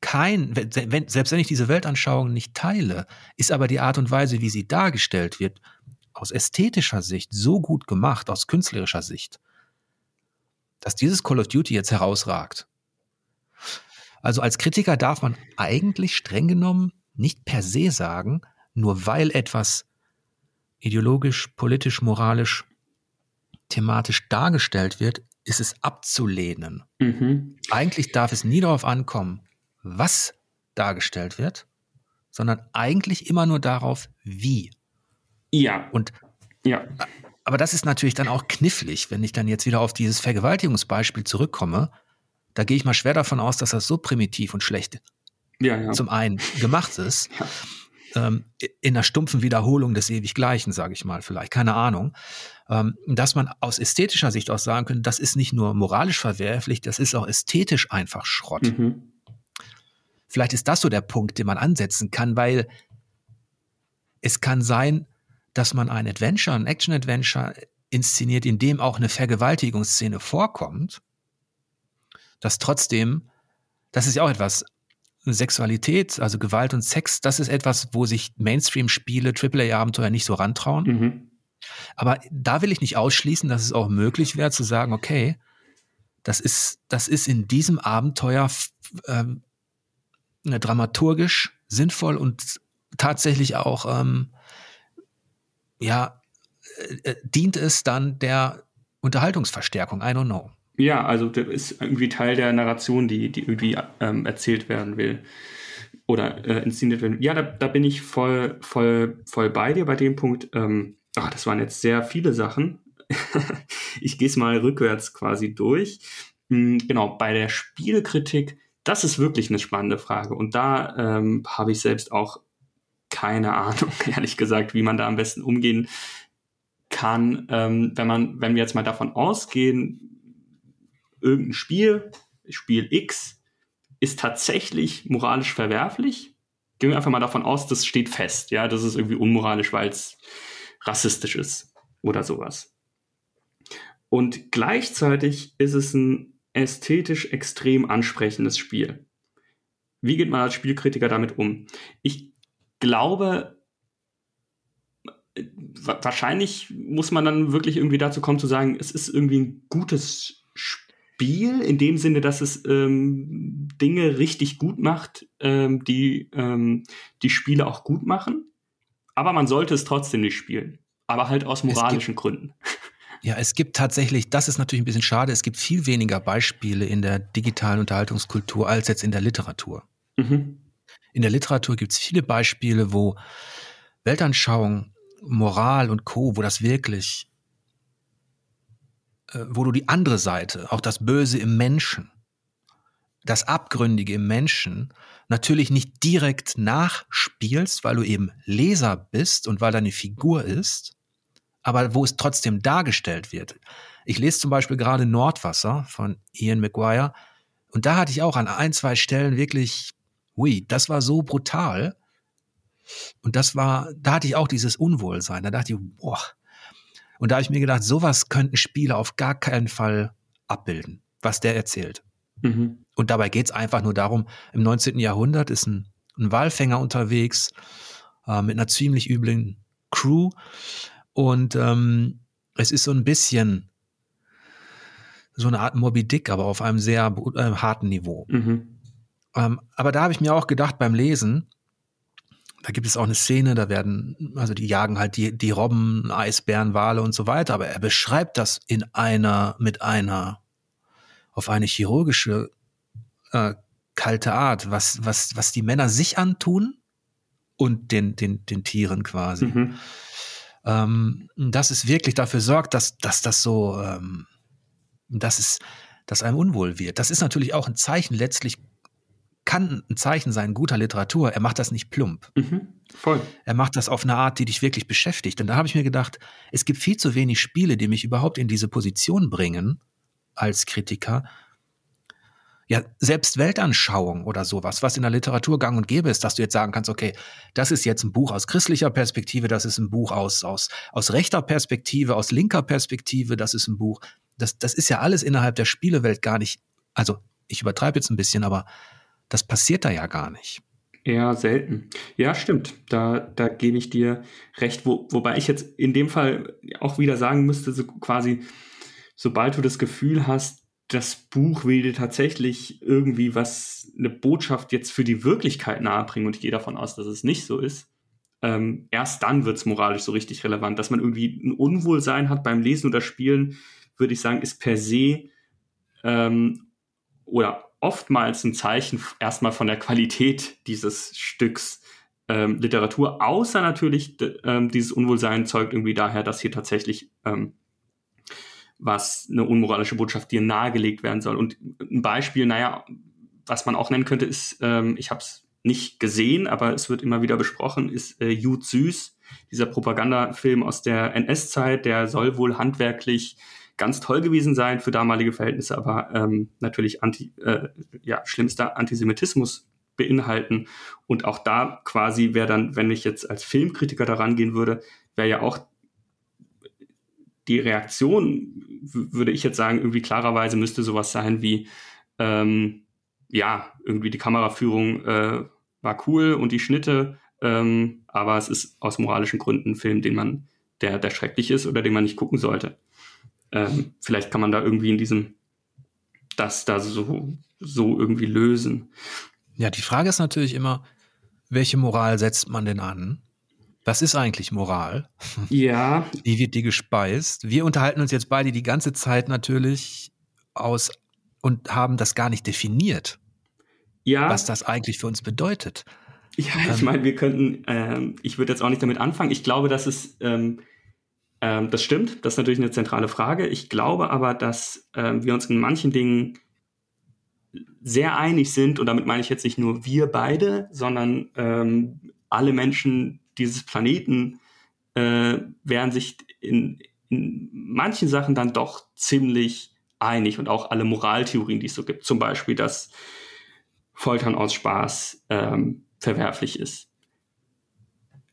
kein, wenn, selbst wenn ich diese Weltanschauung nicht teile, ist aber die Art und Weise, wie sie dargestellt wird, aus ästhetischer Sicht so gut gemacht, aus künstlerischer Sicht, dass dieses Call of Duty jetzt herausragt. Also als Kritiker darf man eigentlich streng genommen nicht per se sagen, nur weil etwas ideologisch, politisch, moralisch, thematisch dargestellt wird, ist es abzulehnen. Mhm. Eigentlich darf es nie darauf ankommen, was dargestellt wird, sondern eigentlich immer nur darauf, wie. Ja. Und ja. Aber das ist natürlich dann auch knifflig, wenn ich dann jetzt wieder auf dieses Vergewaltigungsbeispiel zurückkomme. Da gehe ich mal schwer davon aus, dass das so primitiv und schlecht ja, ja. zum einen gemacht ist. ja. ähm, in einer stumpfen Wiederholung des Ewiggleichen, sage ich mal, vielleicht, keine Ahnung. Ähm, dass man aus ästhetischer Sicht auch sagen könnte, das ist nicht nur moralisch verwerflich, das ist auch ästhetisch einfach Schrott. Mhm. Vielleicht ist das so der Punkt, den man ansetzen kann, weil es kann sein, dass man ein Adventure, ein Action-Adventure inszeniert, in dem auch eine Vergewaltigungsszene vorkommt, dass trotzdem, das ist ja auch etwas, Sexualität, also Gewalt und Sex, das ist etwas, wo sich Mainstream-Spiele, AAA-Abenteuer nicht so rantrauen. Mhm. Aber da will ich nicht ausschließen, dass es auch möglich wäre zu sagen, okay, das ist, das ist in diesem Abenteuer ähm, dramaturgisch sinnvoll und tatsächlich auch ähm, ja, äh, äh, dient es dann der Unterhaltungsverstärkung? I don't know. Ja, also das ist irgendwie Teil der Narration, die, die irgendwie ähm, erzählt werden will oder äh, inszeniert werden. Ja, da, da bin ich voll, voll, voll bei dir bei dem Punkt. Ähm, ach, das waren jetzt sehr viele Sachen. ich gehe es mal rückwärts quasi durch. Mhm, genau, bei der Spielkritik, das ist wirklich eine spannende Frage. Und da ähm, habe ich selbst auch keine Ahnung, ehrlich gesagt, wie man da am besten umgehen kann, ähm, wenn man, wenn wir jetzt mal davon ausgehen, irgendein Spiel, Spiel X, ist tatsächlich moralisch verwerflich. Gehen wir einfach mal davon aus, das steht fest, ja, das ist irgendwie unmoralisch, weil es rassistisch ist oder sowas. Und gleichzeitig ist es ein ästhetisch extrem ansprechendes Spiel. Wie geht man als Spielkritiker damit um? Ich glaube, wahrscheinlich muss man dann wirklich irgendwie dazu kommen zu sagen, es ist irgendwie ein gutes Spiel in dem Sinne, dass es ähm, Dinge richtig gut macht, ähm, die ähm, die Spiele auch gut machen. Aber man sollte es trotzdem nicht spielen. Aber halt aus moralischen gibt, Gründen. Ja, es gibt tatsächlich, das ist natürlich ein bisschen schade, es gibt viel weniger Beispiele in der digitalen Unterhaltungskultur als jetzt in der Literatur. Mhm. In der Literatur gibt es viele Beispiele, wo Weltanschauung, Moral und Co., wo das wirklich, wo du die andere Seite, auch das Böse im Menschen, das Abgründige im Menschen natürlich nicht direkt nachspielst, weil du eben Leser bist und weil deine Figur ist, aber wo es trotzdem dargestellt wird. Ich lese zum Beispiel gerade Nordwasser von Ian McGuire und da hatte ich auch an ein, zwei Stellen wirklich hui, das war so brutal. Und das war, da hatte ich auch dieses Unwohlsein. Da dachte ich, boah. Und da habe ich mir gedacht, sowas könnten Spiele auf gar keinen Fall abbilden, was der erzählt. Mhm. Und dabei geht es einfach nur darum, im 19. Jahrhundert ist ein, ein Walfänger unterwegs äh, mit einer ziemlich üblen Crew. Und ähm, es ist so ein bisschen so eine Art Moby Dick, aber auf einem sehr äh, harten Niveau. Mhm. Ähm, aber da habe ich mir auch gedacht beim Lesen, da gibt es auch eine Szene, da werden, also die jagen halt die, die Robben, Eisbären, Wale und so weiter, aber er beschreibt das in einer, mit einer, auf eine chirurgische, äh, kalte Art, was, was, was die Männer sich antun und den, den, den Tieren quasi. Mhm. Ähm, dass es wirklich dafür sorgt, dass, dass das so, ähm, dass es, dass einem unwohl wird. Das ist natürlich auch ein Zeichen letztlich kann ein Zeichen sein guter Literatur. Er macht das nicht plump. Mhm, voll. Er macht das auf eine Art, die dich wirklich beschäftigt. Und da habe ich mir gedacht, es gibt viel zu wenig Spiele, die mich überhaupt in diese Position bringen als Kritiker. Ja, selbst Weltanschauung oder sowas, was in der Literatur gang und gäbe ist, dass du jetzt sagen kannst, okay, das ist jetzt ein Buch aus christlicher Perspektive, das ist ein Buch aus, aus, aus rechter Perspektive, aus linker Perspektive, das ist ein Buch. Das, das ist ja alles innerhalb der Spielewelt gar nicht, also ich übertreibe jetzt ein bisschen, aber das passiert da ja gar nicht. Ja, selten. Ja, stimmt. Da, da gebe ich dir recht. Wo, wobei ich jetzt in dem Fall auch wieder sagen müsste, so quasi, sobald du das Gefühl hast, das Buch will dir tatsächlich irgendwie was, eine Botschaft jetzt für die Wirklichkeit nahebringen und ich gehe davon aus, dass es nicht so ist, ähm, erst dann wird es moralisch so richtig relevant. Dass man irgendwie ein Unwohlsein hat beim Lesen oder Spielen, würde ich sagen, ist per se ähm, oder oftmals ein Zeichen erstmal von der Qualität dieses Stücks ähm, Literatur, außer natürlich ähm, dieses Unwohlsein zeugt irgendwie daher, dass hier tatsächlich ähm, was eine unmoralische Botschaft dir nahegelegt werden soll. Und ein Beispiel, naja, was man auch nennen könnte, ist, ähm, ich habe es nicht gesehen, aber es wird immer wieder besprochen, ist äh, Jud Süß, dieser Propagandafilm aus der NS-Zeit, der soll wohl handwerklich ganz toll gewesen sein für damalige Verhältnisse, aber ähm, natürlich anti, äh, ja, schlimmster Antisemitismus beinhalten. Und auch da quasi wäre dann, wenn ich jetzt als Filmkritiker daran gehen würde, wäre ja auch die Reaktion, würde ich jetzt sagen, irgendwie klarerweise müsste sowas sein wie, ähm, ja, irgendwie die Kameraführung äh, war cool und die Schnitte, ähm, aber es ist aus moralischen Gründen ein Film, den man, der, der schrecklich ist oder den man nicht gucken sollte. Ähm, vielleicht kann man da irgendwie in diesem, das da so, so irgendwie lösen. Ja, die Frage ist natürlich immer, welche Moral setzt man denn an? Was ist eigentlich Moral? Ja. Wie wird die gespeist? Wir unterhalten uns jetzt beide die ganze Zeit natürlich aus und haben das gar nicht definiert. Ja. Was das eigentlich für uns bedeutet. Ja, ich ähm, meine, wir könnten, ähm, ich würde jetzt auch nicht damit anfangen. Ich glaube, dass es, ähm, ähm, das stimmt, das ist natürlich eine zentrale Frage. Ich glaube aber, dass ähm, wir uns in manchen Dingen sehr einig sind, und damit meine ich jetzt nicht nur wir beide, sondern ähm, alle Menschen dieses Planeten äh, wären sich in, in manchen Sachen dann doch ziemlich einig und auch alle Moraltheorien, die es so gibt. Zum Beispiel, dass Foltern aus Spaß ähm, verwerflich ist.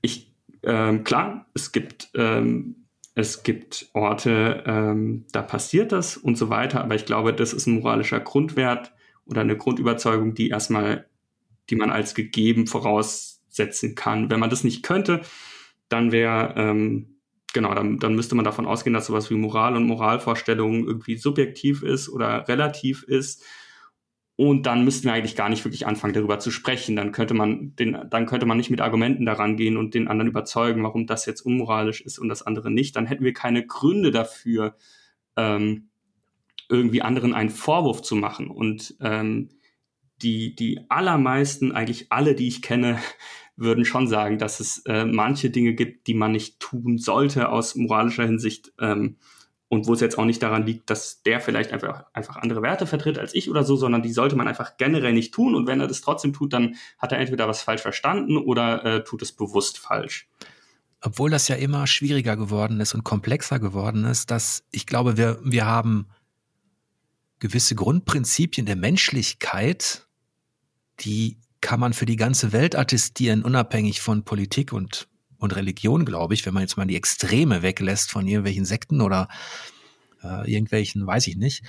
Ich, ähm, klar, es gibt, ähm, es gibt Orte, ähm, da passiert das und so weiter, aber ich glaube, das ist ein moralischer Grundwert, oder eine Grundüberzeugung, die erstmal, die man als gegeben voraussetzen kann. Wenn man das nicht könnte, dann wäre, ähm, genau, dann, dann müsste man davon ausgehen, dass sowas wie Moral und Moralvorstellungen irgendwie subjektiv ist oder relativ ist. Und dann müssten wir eigentlich gar nicht wirklich anfangen, darüber zu sprechen. Dann könnte man den, dann könnte man nicht mit Argumenten daran gehen und den anderen überzeugen, warum das jetzt unmoralisch ist und das andere nicht. Dann hätten wir keine Gründe dafür, ähm, irgendwie anderen einen Vorwurf zu machen. Und ähm, die, die allermeisten, eigentlich alle, die ich kenne, würden schon sagen, dass es äh, manche Dinge gibt, die man nicht tun sollte aus moralischer Hinsicht. Ähm, und wo es jetzt auch nicht daran liegt, dass der vielleicht einfach, einfach andere Werte vertritt als ich oder so, sondern die sollte man einfach generell nicht tun. Und wenn er das trotzdem tut, dann hat er entweder was falsch verstanden oder äh, tut es bewusst falsch. Obwohl das ja immer schwieriger geworden ist und komplexer geworden ist, dass ich glaube, wir, wir haben gewisse Grundprinzipien der Menschlichkeit, die kann man für die ganze Welt attestieren, unabhängig von Politik und, und Religion, glaube ich, wenn man jetzt mal die Extreme weglässt von irgendwelchen Sekten oder äh, irgendwelchen, weiß ich nicht.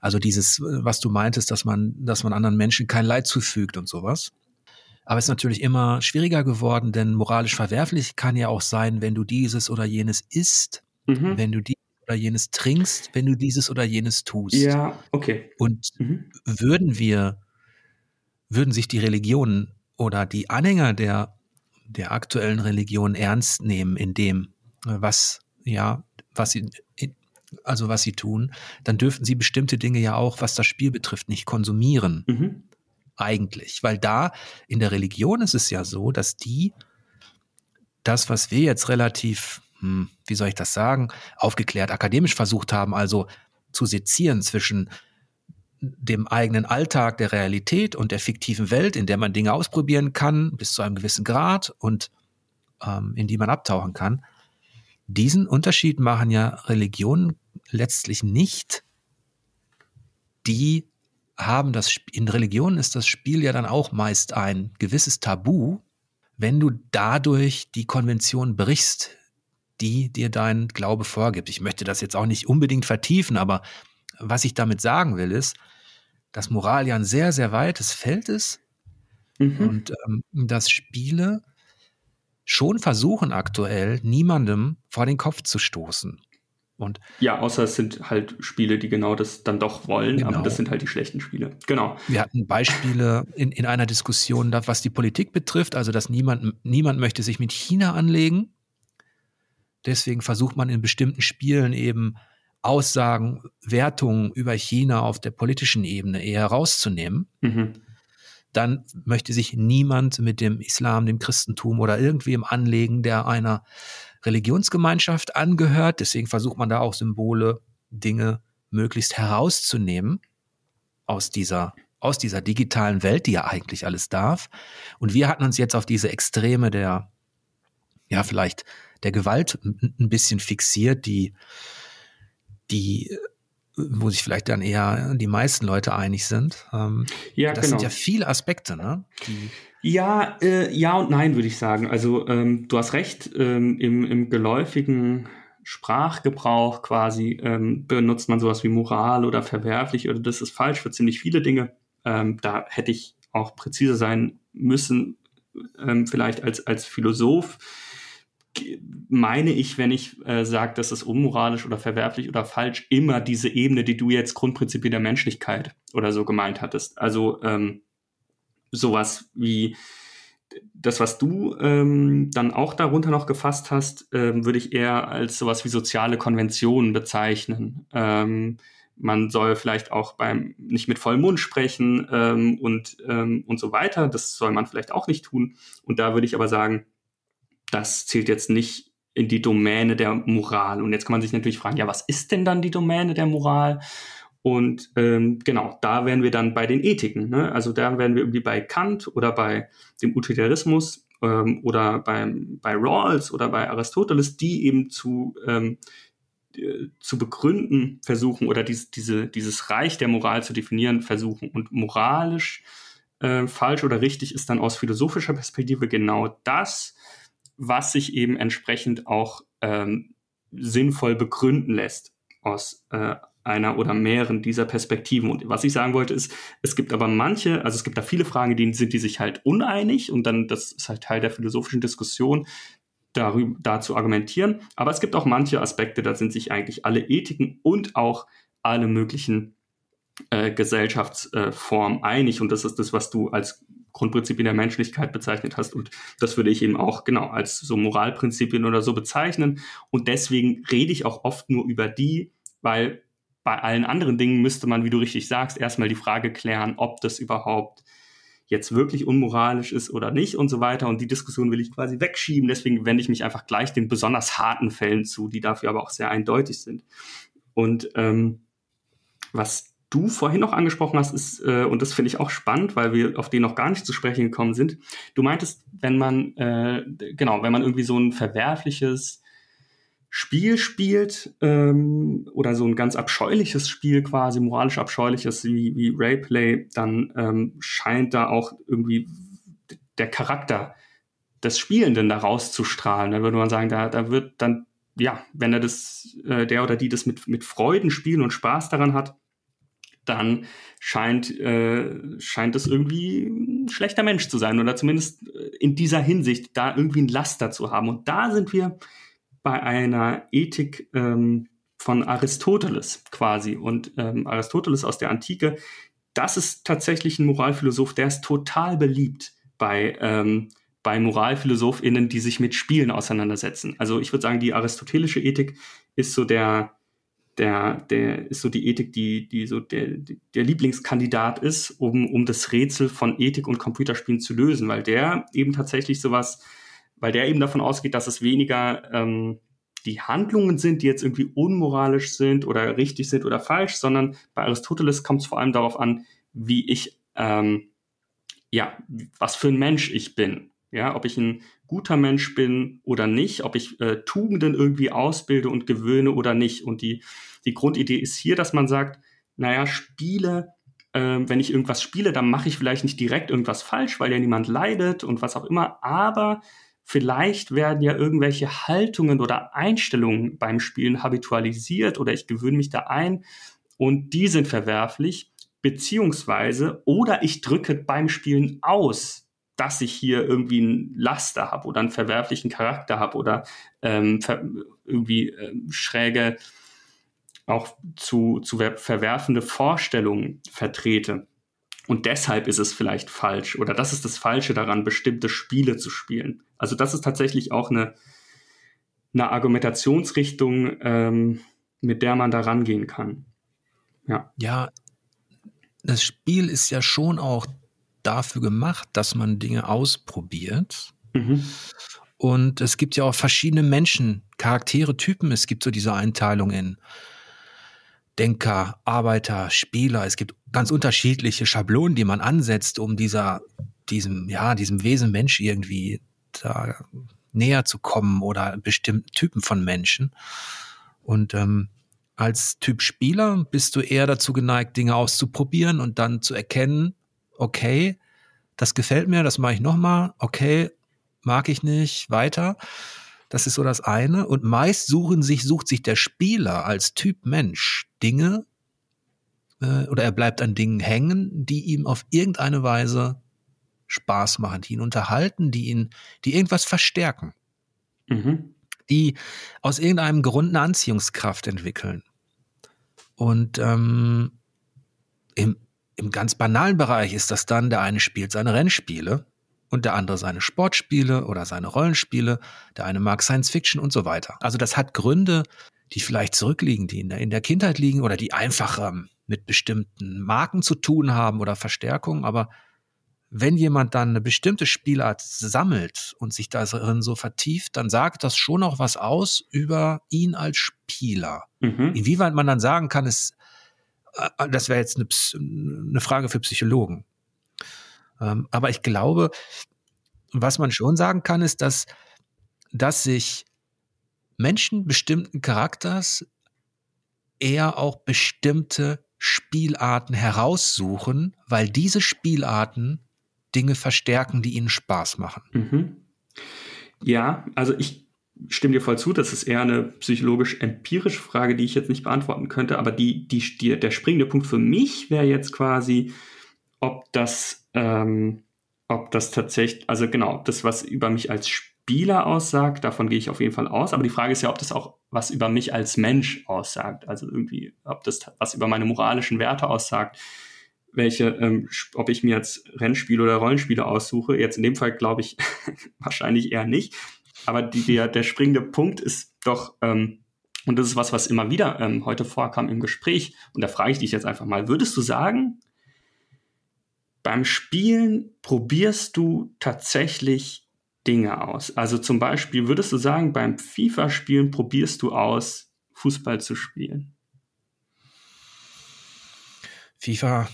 Also dieses, was du meintest, dass man, dass man anderen Menschen kein Leid zufügt und sowas. Aber es ist natürlich immer schwieriger geworden, denn moralisch verwerflich kann ja auch sein, wenn du dieses oder jenes isst, mhm. wenn du die oder jenes trinkst, wenn du dieses oder jenes tust. Ja, okay. Und mhm. würden wir, würden sich die Religionen oder die Anhänger der, der aktuellen Religion ernst nehmen in dem, was, ja, was sie, also was sie tun, dann dürften sie bestimmte Dinge ja auch, was das Spiel betrifft, nicht konsumieren. Mhm. Eigentlich. Weil da in der Religion ist es ja so, dass die das, was wir jetzt relativ hm, wie soll ich das sagen, aufgeklärt akademisch versucht haben, also zu sezieren zwischen dem eigenen Alltag der Realität und der fiktiven Welt, in der man Dinge ausprobieren kann, bis zu einem gewissen Grad und ähm, in die man abtauchen kann. Diesen Unterschied machen ja Religionen letztlich nicht. Die haben das, in Religionen ist das Spiel ja dann auch meist ein gewisses Tabu, wenn du dadurch die Konvention brichst, die dir dein Glaube vorgibt. Ich möchte das jetzt auch nicht unbedingt vertiefen, aber was ich damit sagen will, ist, dass Moral ja ein sehr, sehr weites Feld ist mhm. und ähm, dass Spiele schon versuchen aktuell, niemandem vor den Kopf zu stoßen. Und ja, außer es sind halt Spiele, die genau das dann doch wollen, genau. aber das sind halt die schlechten Spiele. Genau. Wir hatten Beispiele in, in einer Diskussion, was die Politik betrifft, also dass niemand, niemand möchte sich mit China anlegen. Deswegen versucht man in bestimmten Spielen eben Aussagen, Wertungen über China auf der politischen Ebene eher rauszunehmen, mhm. dann möchte sich niemand mit dem Islam, dem Christentum oder irgendwem anlegen, der einer Religionsgemeinschaft angehört. Deswegen versucht man da auch Symbole, Dinge möglichst herauszunehmen aus dieser aus dieser digitalen Welt, die ja eigentlich alles darf. Und wir hatten uns jetzt auf diese Extreme der, ja, vielleicht der Gewalt ein bisschen fixiert, die, die, wo sich vielleicht dann eher die meisten Leute einig sind. Ähm, ja, das genau. sind ja viele Aspekte, ne? Ja, äh, ja und nein, würde ich sagen. Also ähm, du hast recht, ähm, im, im geläufigen Sprachgebrauch quasi ähm, benutzt man sowas wie moral oder verwerflich oder das ist falsch für ziemlich viele Dinge. Ähm, da hätte ich auch präziser sein müssen, ähm, vielleicht als, als Philosoph. Meine ich, wenn ich äh, sage, das ist unmoralisch oder verwerflich oder falsch, immer diese Ebene, die du jetzt Grundprinzipien der Menschlichkeit oder so gemeint hattest. Also ähm, sowas wie das, was du ähm, dann auch darunter noch gefasst hast, ähm, würde ich eher als sowas wie soziale Konventionen bezeichnen. Ähm, man soll vielleicht auch beim nicht mit vollem Mund sprechen ähm, und, ähm, und so weiter. Das soll man vielleicht auch nicht tun. Und da würde ich aber sagen, das zählt jetzt nicht in die Domäne der Moral. Und jetzt kann man sich natürlich fragen, ja, was ist denn dann die Domäne der Moral? Und ähm, genau, da wären wir dann bei den Ethiken. Ne? Also da wären wir irgendwie bei Kant oder bei dem Utilitarismus ähm, oder beim, bei Rawls oder bei Aristoteles, die eben zu ähm, äh, zu begründen versuchen oder dies, diese, dieses Reich der Moral zu definieren versuchen. Und moralisch äh, falsch oder richtig ist dann aus philosophischer Perspektive genau das, was sich eben entsprechend auch ähm, sinnvoll begründen lässt aus äh, einer oder mehreren dieser Perspektiven. Und was ich sagen wollte ist, es gibt aber manche, also es gibt da viele Fragen, die sind die sich halt uneinig und dann, das ist halt Teil der philosophischen Diskussion, darüber, dazu argumentieren. Aber es gibt auch manche Aspekte, da sind sich eigentlich alle Ethiken und auch alle möglichen äh, Gesellschaftsformen äh, einig. Und das ist das, was du als Grundprinzipien der Menschlichkeit bezeichnet hast. Und das würde ich eben auch genau als so Moralprinzipien oder so bezeichnen. Und deswegen rede ich auch oft nur über die, weil bei allen anderen Dingen müsste man, wie du richtig sagst, erstmal die Frage klären, ob das überhaupt jetzt wirklich unmoralisch ist oder nicht und so weiter. Und die Diskussion will ich quasi wegschieben. Deswegen wende ich mich einfach gleich den besonders harten Fällen zu, die dafür aber auch sehr eindeutig sind. Und ähm, was du vorhin noch angesprochen hast, ist, äh, und das finde ich auch spannend, weil wir auf den noch gar nicht zu sprechen gekommen sind. Du meintest, wenn man, äh, genau, wenn man irgendwie so ein verwerfliches Spiel spielt ähm, oder so ein ganz abscheuliches Spiel quasi, moralisch abscheuliches wie, wie Rayplay, dann ähm, scheint da auch irgendwie der Charakter des Spielenden da rauszustrahlen. Da würde man sagen, da, da wird dann, ja, wenn er das, äh, der oder die das mit, mit Freuden spielen und Spaß daran hat, dann scheint, äh, scheint es irgendwie ein schlechter Mensch zu sein oder zumindest äh, in dieser Hinsicht da irgendwie ein Laster zu haben. Und da sind wir bei einer Ethik ähm, von Aristoteles quasi. Und ähm, Aristoteles aus der Antike, das ist tatsächlich ein Moralphilosoph, der ist total beliebt bei, ähm, bei MoralphilosophInnen, die sich mit Spielen auseinandersetzen. Also ich würde sagen, die aristotelische Ethik ist so der, der, der ist so die Ethik, die, die so der, der Lieblingskandidat ist, um, um das Rätsel von Ethik und Computerspielen zu lösen, weil der eben tatsächlich sowas weil der eben davon ausgeht, dass es weniger ähm, die Handlungen sind, die jetzt irgendwie unmoralisch sind oder richtig sind oder falsch, sondern bei Aristoteles kommt es vor allem darauf an, wie ich, ähm, ja, was für ein Mensch ich bin. Ja, ob ich ein guter Mensch bin oder nicht, ob ich äh, Tugenden irgendwie ausbilde und gewöhne oder nicht. Und die, die Grundidee ist hier, dass man sagt, naja, Spiele, äh, wenn ich irgendwas spiele, dann mache ich vielleicht nicht direkt irgendwas falsch, weil ja niemand leidet und was auch immer, aber Vielleicht werden ja irgendwelche Haltungen oder Einstellungen beim Spielen habitualisiert oder ich gewöhne mich da ein und die sind verwerflich, beziehungsweise oder ich drücke beim Spielen aus, dass ich hier irgendwie ein Laster habe oder einen verwerflichen Charakter habe oder ähm, irgendwie äh, schräge, auch zu, zu verwerfende Vorstellungen vertrete. Und deshalb ist es vielleicht falsch oder das ist das Falsche daran, bestimmte Spiele zu spielen. Also das ist tatsächlich auch eine, eine Argumentationsrichtung, ähm, mit der man da rangehen kann. Ja. Ja, das Spiel ist ja schon auch dafür gemacht, dass man Dinge ausprobiert. Mhm. Und es gibt ja auch verschiedene Menschen, Charaktere, Typen. Es gibt so diese Einteilung in Denker, Arbeiter, Spieler. Es gibt ganz unterschiedliche Schablonen, die man ansetzt, um dieser, diesem, ja, diesem Wesen Mensch irgendwie da näher zu kommen oder bestimmten Typen von Menschen. Und ähm, als Typ Spieler bist du eher dazu geneigt, Dinge auszuprobieren und dann zu erkennen, okay, das gefällt mir, das mache ich nochmal, okay, mag ich nicht, weiter. Das ist so das eine. Und meist suchen sich, sucht sich der Spieler als Typ Mensch Dinge äh, oder er bleibt an Dingen hängen, die ihm auf irgendeine Weise Spaß machen, die ihn unterhalten, die ihn, die irgendwas verstärken. Mhm. Die aus irgendeinem Grund eine Anziehungskraft entwickeln. Und ähm, im, im ganz banalen Bereich ist das dann, der eine spielt seine Rennspiele und der andere seine Sportspiele oder seine Rollenspiele, der eine mag Science Fiction und so weiter. Also das hat Gründe, die vielleicht zurückliegen, die in der, in der Kindheit liegen oder die einfach ähm, mit bestimmten Marken zu tun haben oder Verstärkung. Aber wenn jemand dann eine bestimmte Spielart sammelt und sich darin so vertieft, dann sagt das schon auch was aus über ihn als Spieler. Mhm. Inwieweit man dann sagen kann, äh, das wäre jetzt eine, eine, Frage für Psychologen. Ähm, aber ich glaube, was man schon sagen kann, ist, dass, dass sich Menschen bestimmten Charakters eher auch bestimmte Spielarten heraussuchen, weil diese Spielarten Dinge verstärken, die ihnen Spaß machen. Mhm. Ja, also ich stimme dir voll zu, das ist eher eine psychologisch-empirische Frage, die ich jetzt nicht beantworten könnte, aber die, die, die der springende Punkt für mich wäre jetzt quasi, ob das, ähm, ob das tatsächlich, also genau, das, was über mich als Spieler aussagt, davon gehe ich auf jeden Fall aus, aber die Frage ist ja, ob das auch was über mich als Mensch aussagt, also irgendwie, ob das was über meine moralischen Werte aussagt welche, ähm, ob ich mir jetzt Rennspiele oder Rollenspiele aussuche. Jetzt in dem Fall glaube ich wahrscheinlich eher nicht. Aber die, der, der springende Punkt ist doch, ähm, und das ist was, was immer wieder ähm, heute vorkam im Gespräch, und da frage ich dich jetzt einfach mal, würdest du sagen, beim Spielen probierst du tatsächlich Dinge aus? Also zum Beispiel, würdest du sagen, beim FIFA-Spielen probierst du aus, Fußball zu spielen? FIFA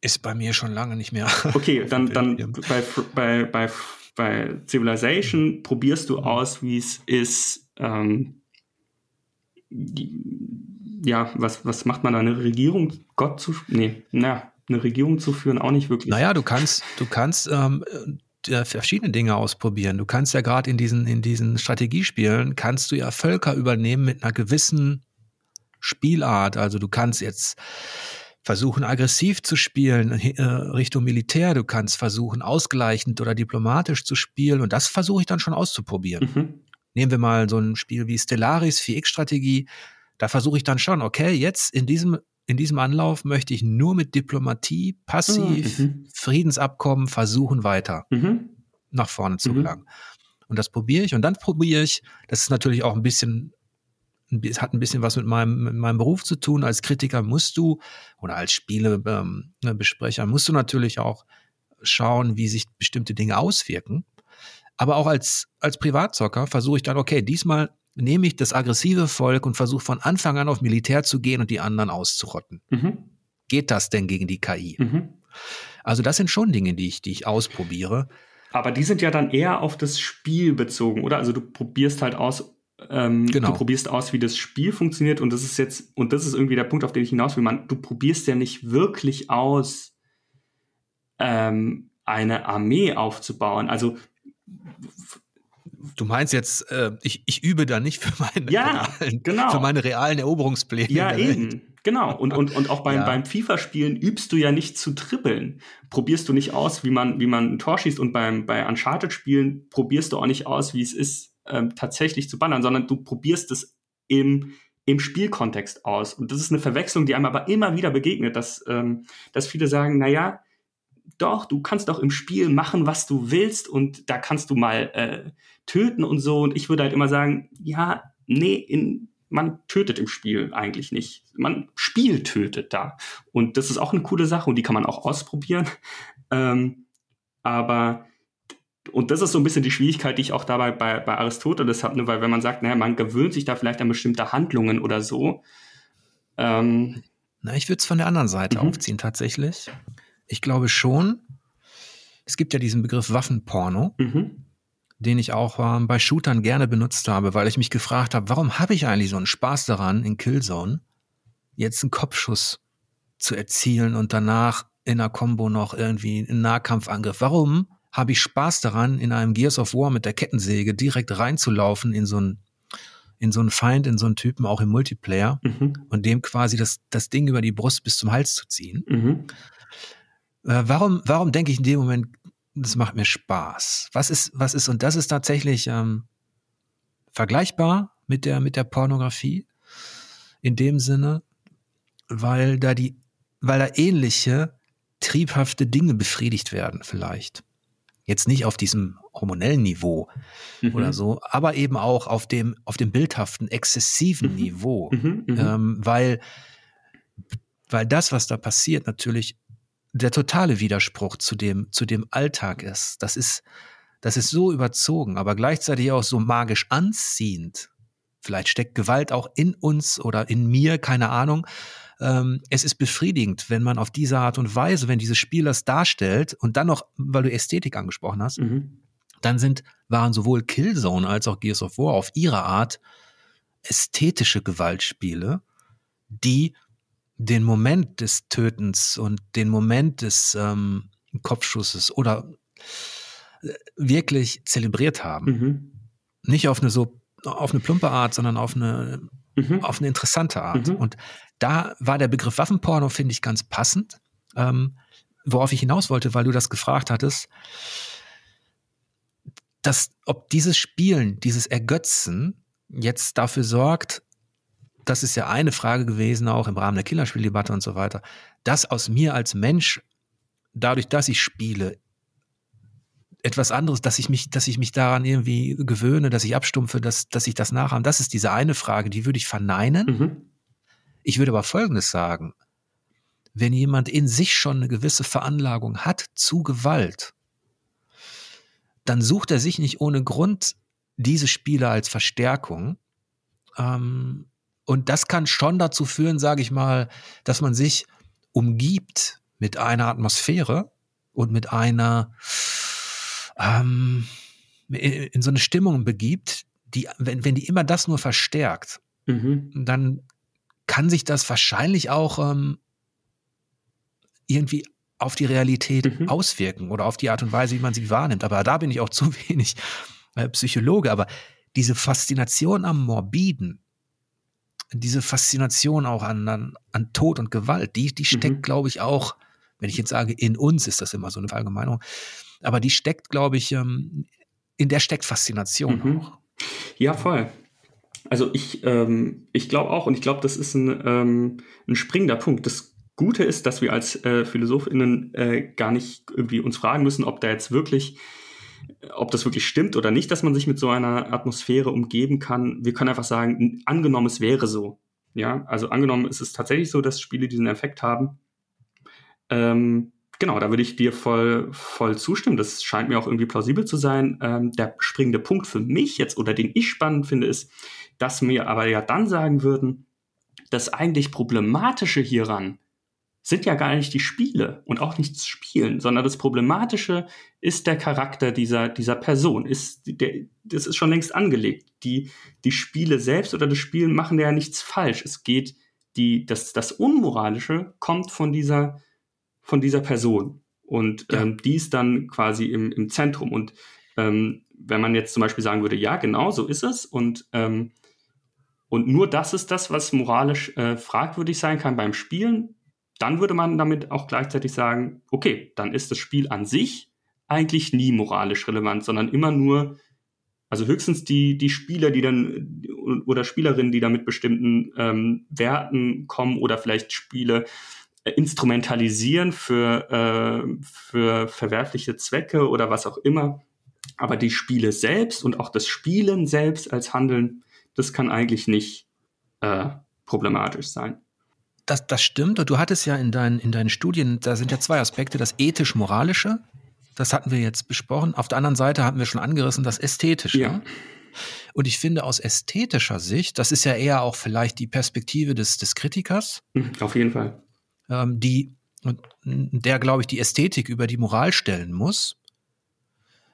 ist bei mir schon lange nicht mehr. Okay, dann, dann bei, bei, bei, bei Civilization probierst du aus, wie es ist, ähm, ja, was, was macht man da? Eine Regierung, Gott zu, nee, na, eine Regierung zu führen, auch nicht wirklich. Naja, du kannst, du kannst ähm, verschiedene Dinge ausprobieren. Du kannst ja gerade in diesen, in diesen Strategiespielen, kannst du ja Völker übernehmen mit einer gewissen Spielart. Also du kannst jetzt versuchen, aggressiv zu spielen äh, Richtung Militär. Du kannst versuchen, ausgleichend oder diplomatisch zu spielen. Und das versuche ich dann schon auszuprobieren. Mhm. Nehmen wir mal so ein Spiel wie Stellaris 4X-Strategie. Da versuche ich dann schon, okay, jetzt in diesem, in diesem Anlauf möchte ich nur mit Diplomatie, passiv, mhm. Friedensabkommen versuchen, weiter mhm. nach vorne zu mhm. gelangen. Und das probiere ich. Und dann probiere ich, das ist natürlich auch ein bisschen es hat ein bisschen was mit meinem, mit meinem Beruf zu tun. Als Kritiker musst du oder als Spielebesprecher ähm, musst du natürlich auch schauen, wie sich bestimmte Dinge auswirken. Aber auch als, als Privatzocker versuche ich dann, okay, diesmal nehme ich das aggressive Volk und versuche von Anfang an auf Militär zu gehen und die anderen auszurotten. Mhm. Geht das denn gegen die KI? Mhm. Also das sind schon Dinge, die ich, die ich ausprobiere. Aber die sind ja dann eher auf das Spiel bezogen, oder? Also du probierst halt aus, ähm, genau. Du probierst aus, wie das Spiel funktioniert und das ist jetzt, und das ist irgendwie der Punkt, auf den ich hinaus will, man, du probierst ja nicht wirklich aus, ähm, eine Armee aufzubauen. Also Du meinst jetzt, äh, ich, ich übe da nicht für meine, ja, realen, genau. für meine realen Eroberungspläne. Ja, eben. Genau. Und, und, und auch beim, ja. beim FIFA-Spielen übst du ja nicht zu dribbeln. Probierst du nicht aus, wie man, wie man ein Tor schießt. Und beim, bei Uncharted-Spielen probierst du auch nicht aus, wie es ist, ähm, tatsächlich zu bannern, sondern du probierst es im, im Spielkontext aus. Und das ist eine Verwechslung, die einem aber immer wieder begegnet, dass, ähm, dass viele sagen, na ja, doch, du kannst doch im Spiel machen, was du willst und da kannst du mal äh, töten und so. Und ich würde halt immer sagen, ja, nee, in man tötet im Spiel eigentlich nicht. Man Spiel tötet da. Und das ist auch eine coole Sache und die kann man auch ausprobieren. Ähm, aber und das ist so ein bisschen die Schwierigkeit, die ich auch dabei bei, bei Aristoteles habe, ne? weil wenn man sagt, naja, man gewöhnt sich da vielleicht an bestimmte Handlungen oder so. Ähm, Na, ich würde es von der anderen Seite mhm. aufziehen, tatsächlich. Ich glaube schon, es gibt ja diesen Begriff Waffenporno. Mhm den ich auch ähm, bei Shootern gerne benutzt habe, weil ich mich gefragt habe, warum habe ich eigentlich so einen Spaß daran, in Killzone jetzt einen Kopfschuss zu erzielen und danach in einer Combo noch irgendwie einen Nahkampfangriff. Warum habe ich Spaß daran, in einem Gears of War mit der Kettensäge direkt reinzulaufen in so einen in so einen Feind, in so einen Typen, auch im Multiplayer mhm. und dem quasi das, das Ding über die Brust bis zum Hals zu ziehen. Mhm. Äh, warum, warum denke ich in dem Moment, das macht mir Spaß. Was ist, was ist, und das ist tatsächlich ähm, vergleichbar mit der, mit der Pornografie in dem Sinne, weil da die, weil da ähnliche triebhafte Dinge befriedigt werden, vielleicht. Jetzt nicht auf diesem hormonellen Niveau mhm. oder so, aber eben auch auf dem, auf dem bildhaften, exzessiven mhm. Niveau, mhm, mhm. ähm, weil, weil das, was da passiert, natürlich der totale Widerspruch zu dem, zu dem Alltag ist. Das ist, das ist so überzogen, aber gleichzeitig auch so magisch anziehend. Vielleicht steckt Gewalt auch in uns oder in mir, keine Ahnung. Ähm, es ist befriedigend, wenn man auf diese Art und Weise, wenn dieses Spiel das darstellt und dann noch, weil du Ästhetik angesprochen hast, mhm. dann sind, waren sowohl Killzone als auch Gears of War auf ihre Art ästhetische Gewaltspiele, die den Moment des Tötens und den Moment des ähm, Kopfschusses oder äh, wirklich zelebriert haben. Mhm. Nicht auf eine so auf eine plumpe Art, sondern auf eine mhm. auf eine interessante Art. Mhm. Und da war der Begriff Waffenporno finde ich ganz passend. Ähm, worauf ich hinaus wollte, weil du das gefragt hattest, dass ob dieses Spielen, dieses Ergötzen jetzt dafür sorgt, das ist ja eine Frage gewesen, auch im Rahmen der Killerspieldebatte und so weiter, dass aus mir als Mensch, dadurch, dass ich spiele, etwas anderes, dass ich mich, dass ich mich daran irgendwie gewöhne, dass ich abstumpfe, dass, dass ich das nachhabe. Das ist diese eine Frage, die würde ich verneinen. Mhm. Ich würde aber Folgendes sagen. Wenn jemand in sich schon eine gewisse Veranlagung hat zu Gewalt, dann sucht er sich nicht ohne Grund diese Spiele als Verstärkung, ähm, und das kann schon dazu führen, sage ich mal, dass man sich umgibt mit einer Atmosphäre und mit einer ähm, in so eine Stimmung begibt, die, wenn, wenn die immer das nur verstärkt, mhm. dann kann sich das wahrscheinlich auch ähm, irgendwie auf die Realität mhm. auswirken oder auf die Art und Weise, wie man sie wahrnimmt. Aber da bin ich auch zu wenig äh, Psychologe. Aber diese Faszination am Morbiden, diese Faszination auch an, an, an Tod und Gewalt, die, die steckt, mhm. glaube ich, auch, wenn ich jetzt sage, in uns ist das immer so eine Allgemeinung, aber die steckt, glaube ich, ähm, in der steckt Faszination mhm. auch. Ja, voll. Also ich, ähm, ich glaube auch, und ich glaube, das ist ein, ähm, ein springender Punkt. Das Gute ist, dass wir als äh, PhilosophInnen äh, gar nicht irgendwie uns fragen müssen, ob da jetzt wirklich ob das wirklich stimmt oder nicht, dass man sich mit so einer Atmosphäre umgeben kann. Wir können einfach sagen, angenommen, es wäre so. Ja, also angenommen, ist es tatsächlich so, dass Spiele diesen Effekt haben. Ähm, genau, da würde ich dir voll, voll zustimmen. Das scheint mir auch irgendwie plausibel zu sein. Ähm, der springende Punkt für mich jetzt oder den ich spannend finde, ist, dass wir aber ja dann sagen würden, das eigentlich Problematische hieran sind ja gar nicht die Spiele und auch nicht das Spielen, sondern das Problematische ist der Charakter dieser, dieser Person. Ist, der, das ist schon längst angelegt. Die, die Spiele selbst oder das Spielen machen ja nichts falsch. Es geht, die, das, das Unmoralische kommt von dieser, von dieser Person. Und ja. ähm, die ist dann quasi im, im Zentrum. Und ähm, wenn man jetzt zum Beispiel sagen würde, ja, genau, so ist es. Und, ähm, und nur das ist das, was moralisch äh, fragwürdig sein kann beim Spielen, dann würde man damit auch gleichzeitig sagen, okay, dann ist das Spiel an sich eigentlich nie moralisch relevant, sondern immer nur, also höchstens die, die Spieler, die dann oder Spielerinnen, die da mit bestimmten ähm, Werten kommen oder vielleicht Spiele instrumentalisieren für, äh, für verwerfliche Zwecke oder was auch immer. Aber die Spiele selbst und auch das Spielen selbst als Handeln, das kann eigentlich nicht äh, problematisch sein. Das, das stimmt. Und du hattest ja in deinen, in deinen Studien, da sind ja zwei Aspekte, das ethisch-moralische, das hatten wir jetzt besprochen. Auf der anderen Seite hatten wir schon angerissen, das Ästhetische. Ja. Und ich finde aus ästhetischer Sicht, das ist ja eher auch vielleicht die Perspektive des, des Kritikers. Mhm, auf jeden Fall. Ähm, die, der, glaube ich, die Ästhetik über die Moral stellen muss.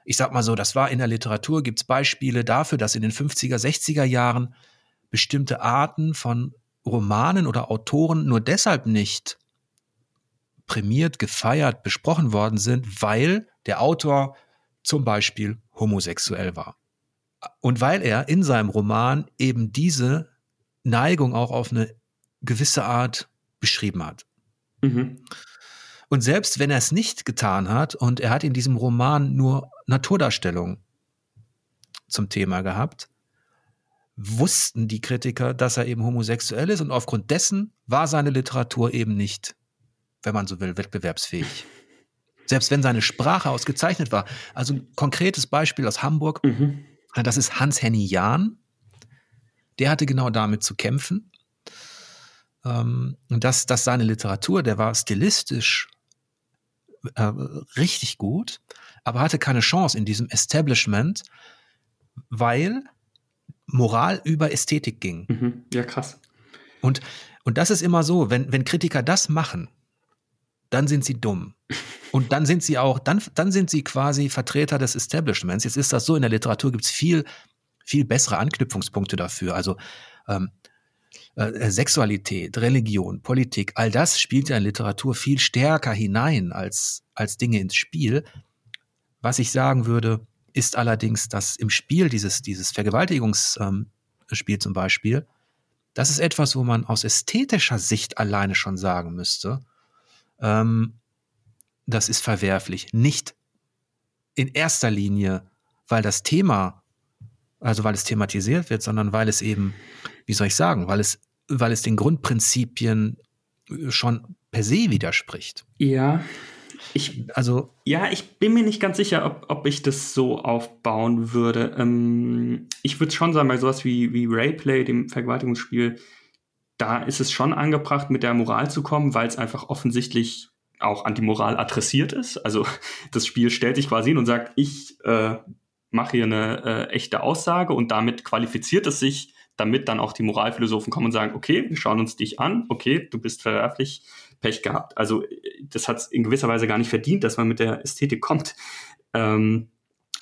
Ich sag mal so, das war in der Literatur, gibt es Beispiele dafür, dass in den 50er, 60er Jahren bestimmte Arten von Romanen oder Autoren nur deshalb nicht prämiert, gefeiert, besprochen worden sind, weil der Autor zum Beispiel homosexuell war. Und weil er in seinem Roman eben diese Neigung auch auf eine gewisse Art beschrieben hat. Mhm. Und selbst wenn er es nicht getan hat und er hat in diesem Roman nur Naturdarstellung zum Thema gehabt, wussten die Kritiker, dass er eben homosexuell ist und aufgrund dessen war seine Literatur eben nicht, wenn man so will, wettbewerbsfähig. Selbst wenn seine Sprache ausgezeichnet war. Also ein konkretes Beispiel aus Hamburg. Mhm. Das ist Hans-Henny Jahn. Der hatte genau damit zu kämpfen. Ähm, und dass, dass seine Literatur, der war stilistisch äh, richtig gut, aber hatte keine Chance in diesem Establishment, weil Moral über Ästhetik ging. Mhm. Ja, krass. Und, und das ist immer so, wenn, wenn Kritiker das machen, dann sind sie dumm. Und dann sind sie auch, dann, dann sind sie quasi Vertreter des Establishments. Jetzt ist das so, in der Literatur gibt es viel, viel bessere Anknüpfungspunkte dafür. Also ähm, äh, Sexualität, Religion, Politik, all das spielt ja in Literatur viel stärker hinein als, als Dinge ins Spiel. Was ich sagen würde, ist allerdings, dass im Spiel dieses, dieses Vergewaltigungsspiel ähm, zum Beispiel, das ist etwas, wo man aus ästhetischer Sicht alleine schon sagen müsste, ähm, das ist verwerflich. Nicht in erster Linie, weil das Thema, also weil es thematisiert wird, sondern weil es eben, wie soll ich sagen, weil es, weil es den Grundprinzipien schon per se widerspricht. Ja. Ich, also, ja, ich bin mir nicht ganz sicher, ob, ob ich das so aufbauen würde. Ähm, ich würde schon sagen, bei sowas wie, wie Rayplay, dem Vergewaltigungsspiel, da ist es schon angebracht, mit der Moral zu kommen, weil es einfach offensichtlich auch an die Moral adressiert ist. Also das Spiel stellt sich quasi hin und sagt, ich äh, mache hier eine äh, echte Aussage und damit qualifiziert es sich, damit dann auch die Moralphilosophen kommen und sagen, okay, wir schauen uns dich an, okay, du bist verwerflich, Pech gehabt. Also das hat es in gewisser Weise gar nicht verdient, dass man mit der Ästhetik kommt. Ähm,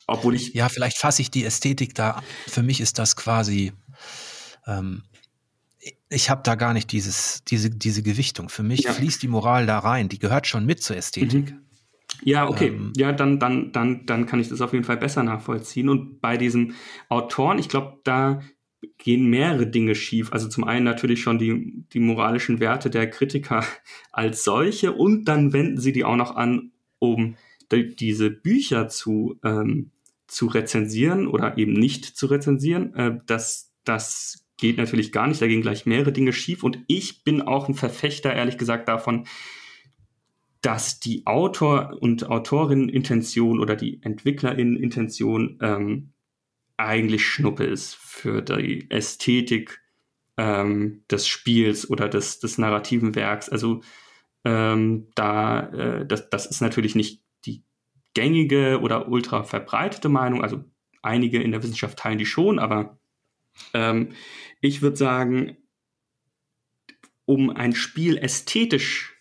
obwohl ich. Ja, vielleicht fasse ich die Ästhetik da. Für mich ist das quasi ähm, ich habe da gar nicht dieses, diese, diese Gewichtung. Für mich ja. fließt die Moral da rein. Die gehört schon mit zur Ästhetik. Mhm. Ja, okay. Ähm, ja, dann, dann, dann, dann kann ich das auf jeden Fall besser nachvollziehen. Und bei diesen Autoren, ich glaube, da gehen mehrere Dinge schief. Also zum einen natürlich schon die, die moralischen Werte der Kritiker als solche und dann wenden sie die auch noch an, um die, diese Bücher zu, ähm, zu rezensieren oder eben nicht zu rezensieren. Äh, das, das geht natürlich gar nicht. Da gehen gleich mehrere Dinge schief. Und ich bin auch ein Verfechter, ehrlich gesagt, davon, dass die Autor- und Autorinnen-Intention oder die Entwicklerinnen-Intention ähm, eigentlich Schnuppe ist für die Ästhetik ähm, des Spiels oder des, des narrativen Werks. Also ähm, da, äh, das, das ist natürlich nicht die gängige oder ultra verbreitete Meinung. Also einige in der Wissenschaft teilen die schon, aber ähm, ich würde sagen, um ein Spiel ästhetisch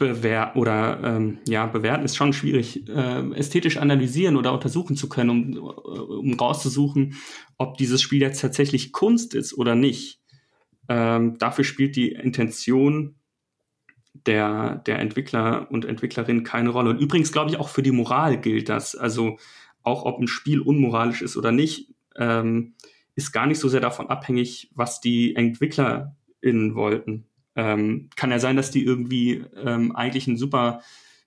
bewerten oder ähm, ja bewerten ist schon schwierig äh, ästhetisch analysieren oder untersuchen zu können um, um rauszusuchen ob dieses Spiel jetzt tatsächlich Kunst ist oder nicht. Ähm, dafür spielt die Intention der der Entwickler und Entwicklerin keine Rolle. Und übrigens glaube ich auch für die Moral gilt das. Also auch ob ein Spiel unmoralisch ist oder nicht ähm, ist gar nicht so sehr davon abhängig, was die EntwicklerInnen wollten. Ähm, kann ja sein, dass die irgendwie ähm, eigentlich ein super,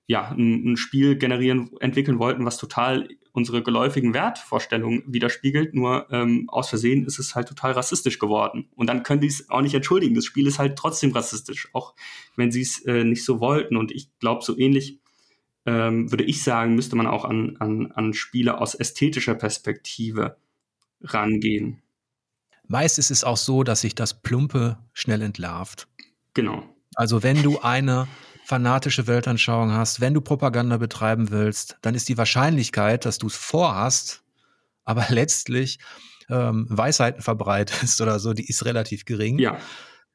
ja, ein, ein, Spiel generieren, entwickeln wollten, was total unsere geläufigen Wertvorstellungen widerspiegelt, nur ähm, aus Versehen ist es halt total rassistisch geworden. Und dann können die es auch nicht entschuldigen. Das Spiel ist halt trotzdem rassistisch, auch wenn sie es äh, nicht so wollten. Und ich glaube, so ähnlich ähm, würde ich sagen, müsste man auch an, an, an Spiele aus ästhetischer Perspektive rangehen. meist ist es auch so, dass sich das Plumpe schnell entlarvt. Genau. Also wenn du eine fanatische Weltanschauung hast, wenn du Propaganda betreiben willst, dann ist die Wahrscheinlichkeit, dass du es vorhast, aber letztlich ähm, Weisheiten verbreitest oder so, die ist relativ gering. Ja.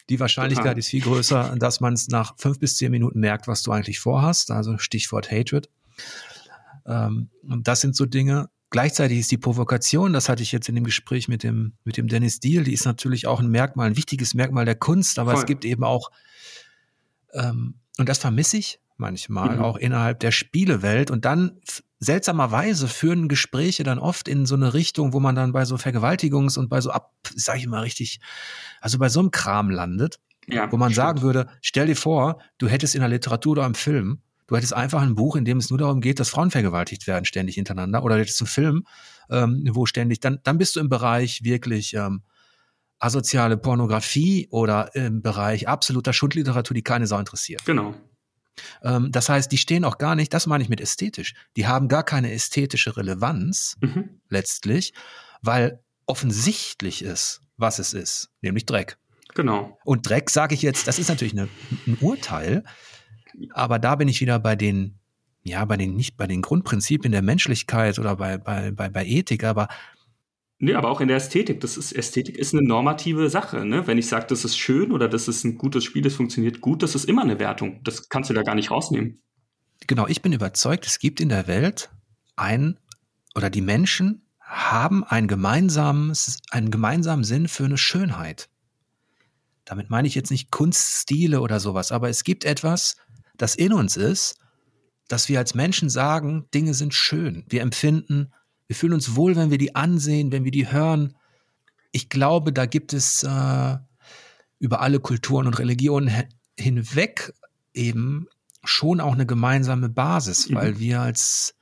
Die Wahrscheinlichkeit Total. ist viel größer, dass man es nach fünf bis zehn Minuten merkt, was du eigentlich vorhast. Also Stichwort Hatred. Ähm, und das sind so Dinge. Gleichzeitig ist die Provokation, das hatte ich jetzt in dem Gespräch mit dem, mit dem Dennis Deal, die ist natürlich auch ein Merkmal, ein wichtiges Merkmal der Kunst, aber Voll. es gibt eben auch, ähm, und das vermisse ich manchmal, mhm. auch innerhalb der Spielewelt. Und dann seltsamerweise führen Gespräche dann oft in so eine Richtung, wo man dann bei so Vergewaltigungs- und bei so ab, sag ich mal richtig, also bei so einem Kram landet, ja, wo man stimmt. sagen würde, stell dir vor, du hättest in der Literatur oder im Film, du hättest einfach ein Buch, in dem es nur darum geht, dass Frauen vergewaltigt werden, ständig hintereinander, oder du hättest einen Film, ähm, wo ständig, dann, dann bist du im Bereich wirklich ähm, asoziale Pornografie oder im Bereich absoluter Schundliteratur, die keine Sau interessiert. Genau. Ähm, das heißt, die stehen auch gar nicht, das meine ich mit ästhetisch, die haben gar keine ästhetische Relevanz mhm. letztlich, weil offensichtlich ist, was es ist, nämlich Dreck. Genau. Und Dreck sage ich jetzt, das ist natürlich eine, ein Urteil, aber da bin ich wieder bei den, ja, bei den, nicht bei den Grundprinzipien der Menschlichkeit oder bei, bei, bei, bei Ethik, aber Nee, aber auch in der Ästhetik. Das ist, Ästhetik ist eine normative Sache. Ne? Wenn ich sage, das ist schön oder das ist ein gutes Spiel, das funktioniert gut, das ist immer eine Wertung. Das kannst du da gar nicht rausnehmen. Genau, ich bin überzeugt, es gibt in der Welt ein oder die Menschen haben ein gemeinsames, einen gemeinsamen Sinn für eine Schönheit. Damit meine ich jetzt nicht Kunststile oder sowas, aber es gibt etwas, das in uns ist, dass wir als Menschen sagen, Dinge sind schön. Wir empfinden wir fühlen uns wohl, wenn wir die ansehen, wenn wir die hören. Ich glaube, da gibt es äh, über alle Kulturen und Religionen hinweg eben schon auch eine gemeinsame Basis, mhm. weil wir als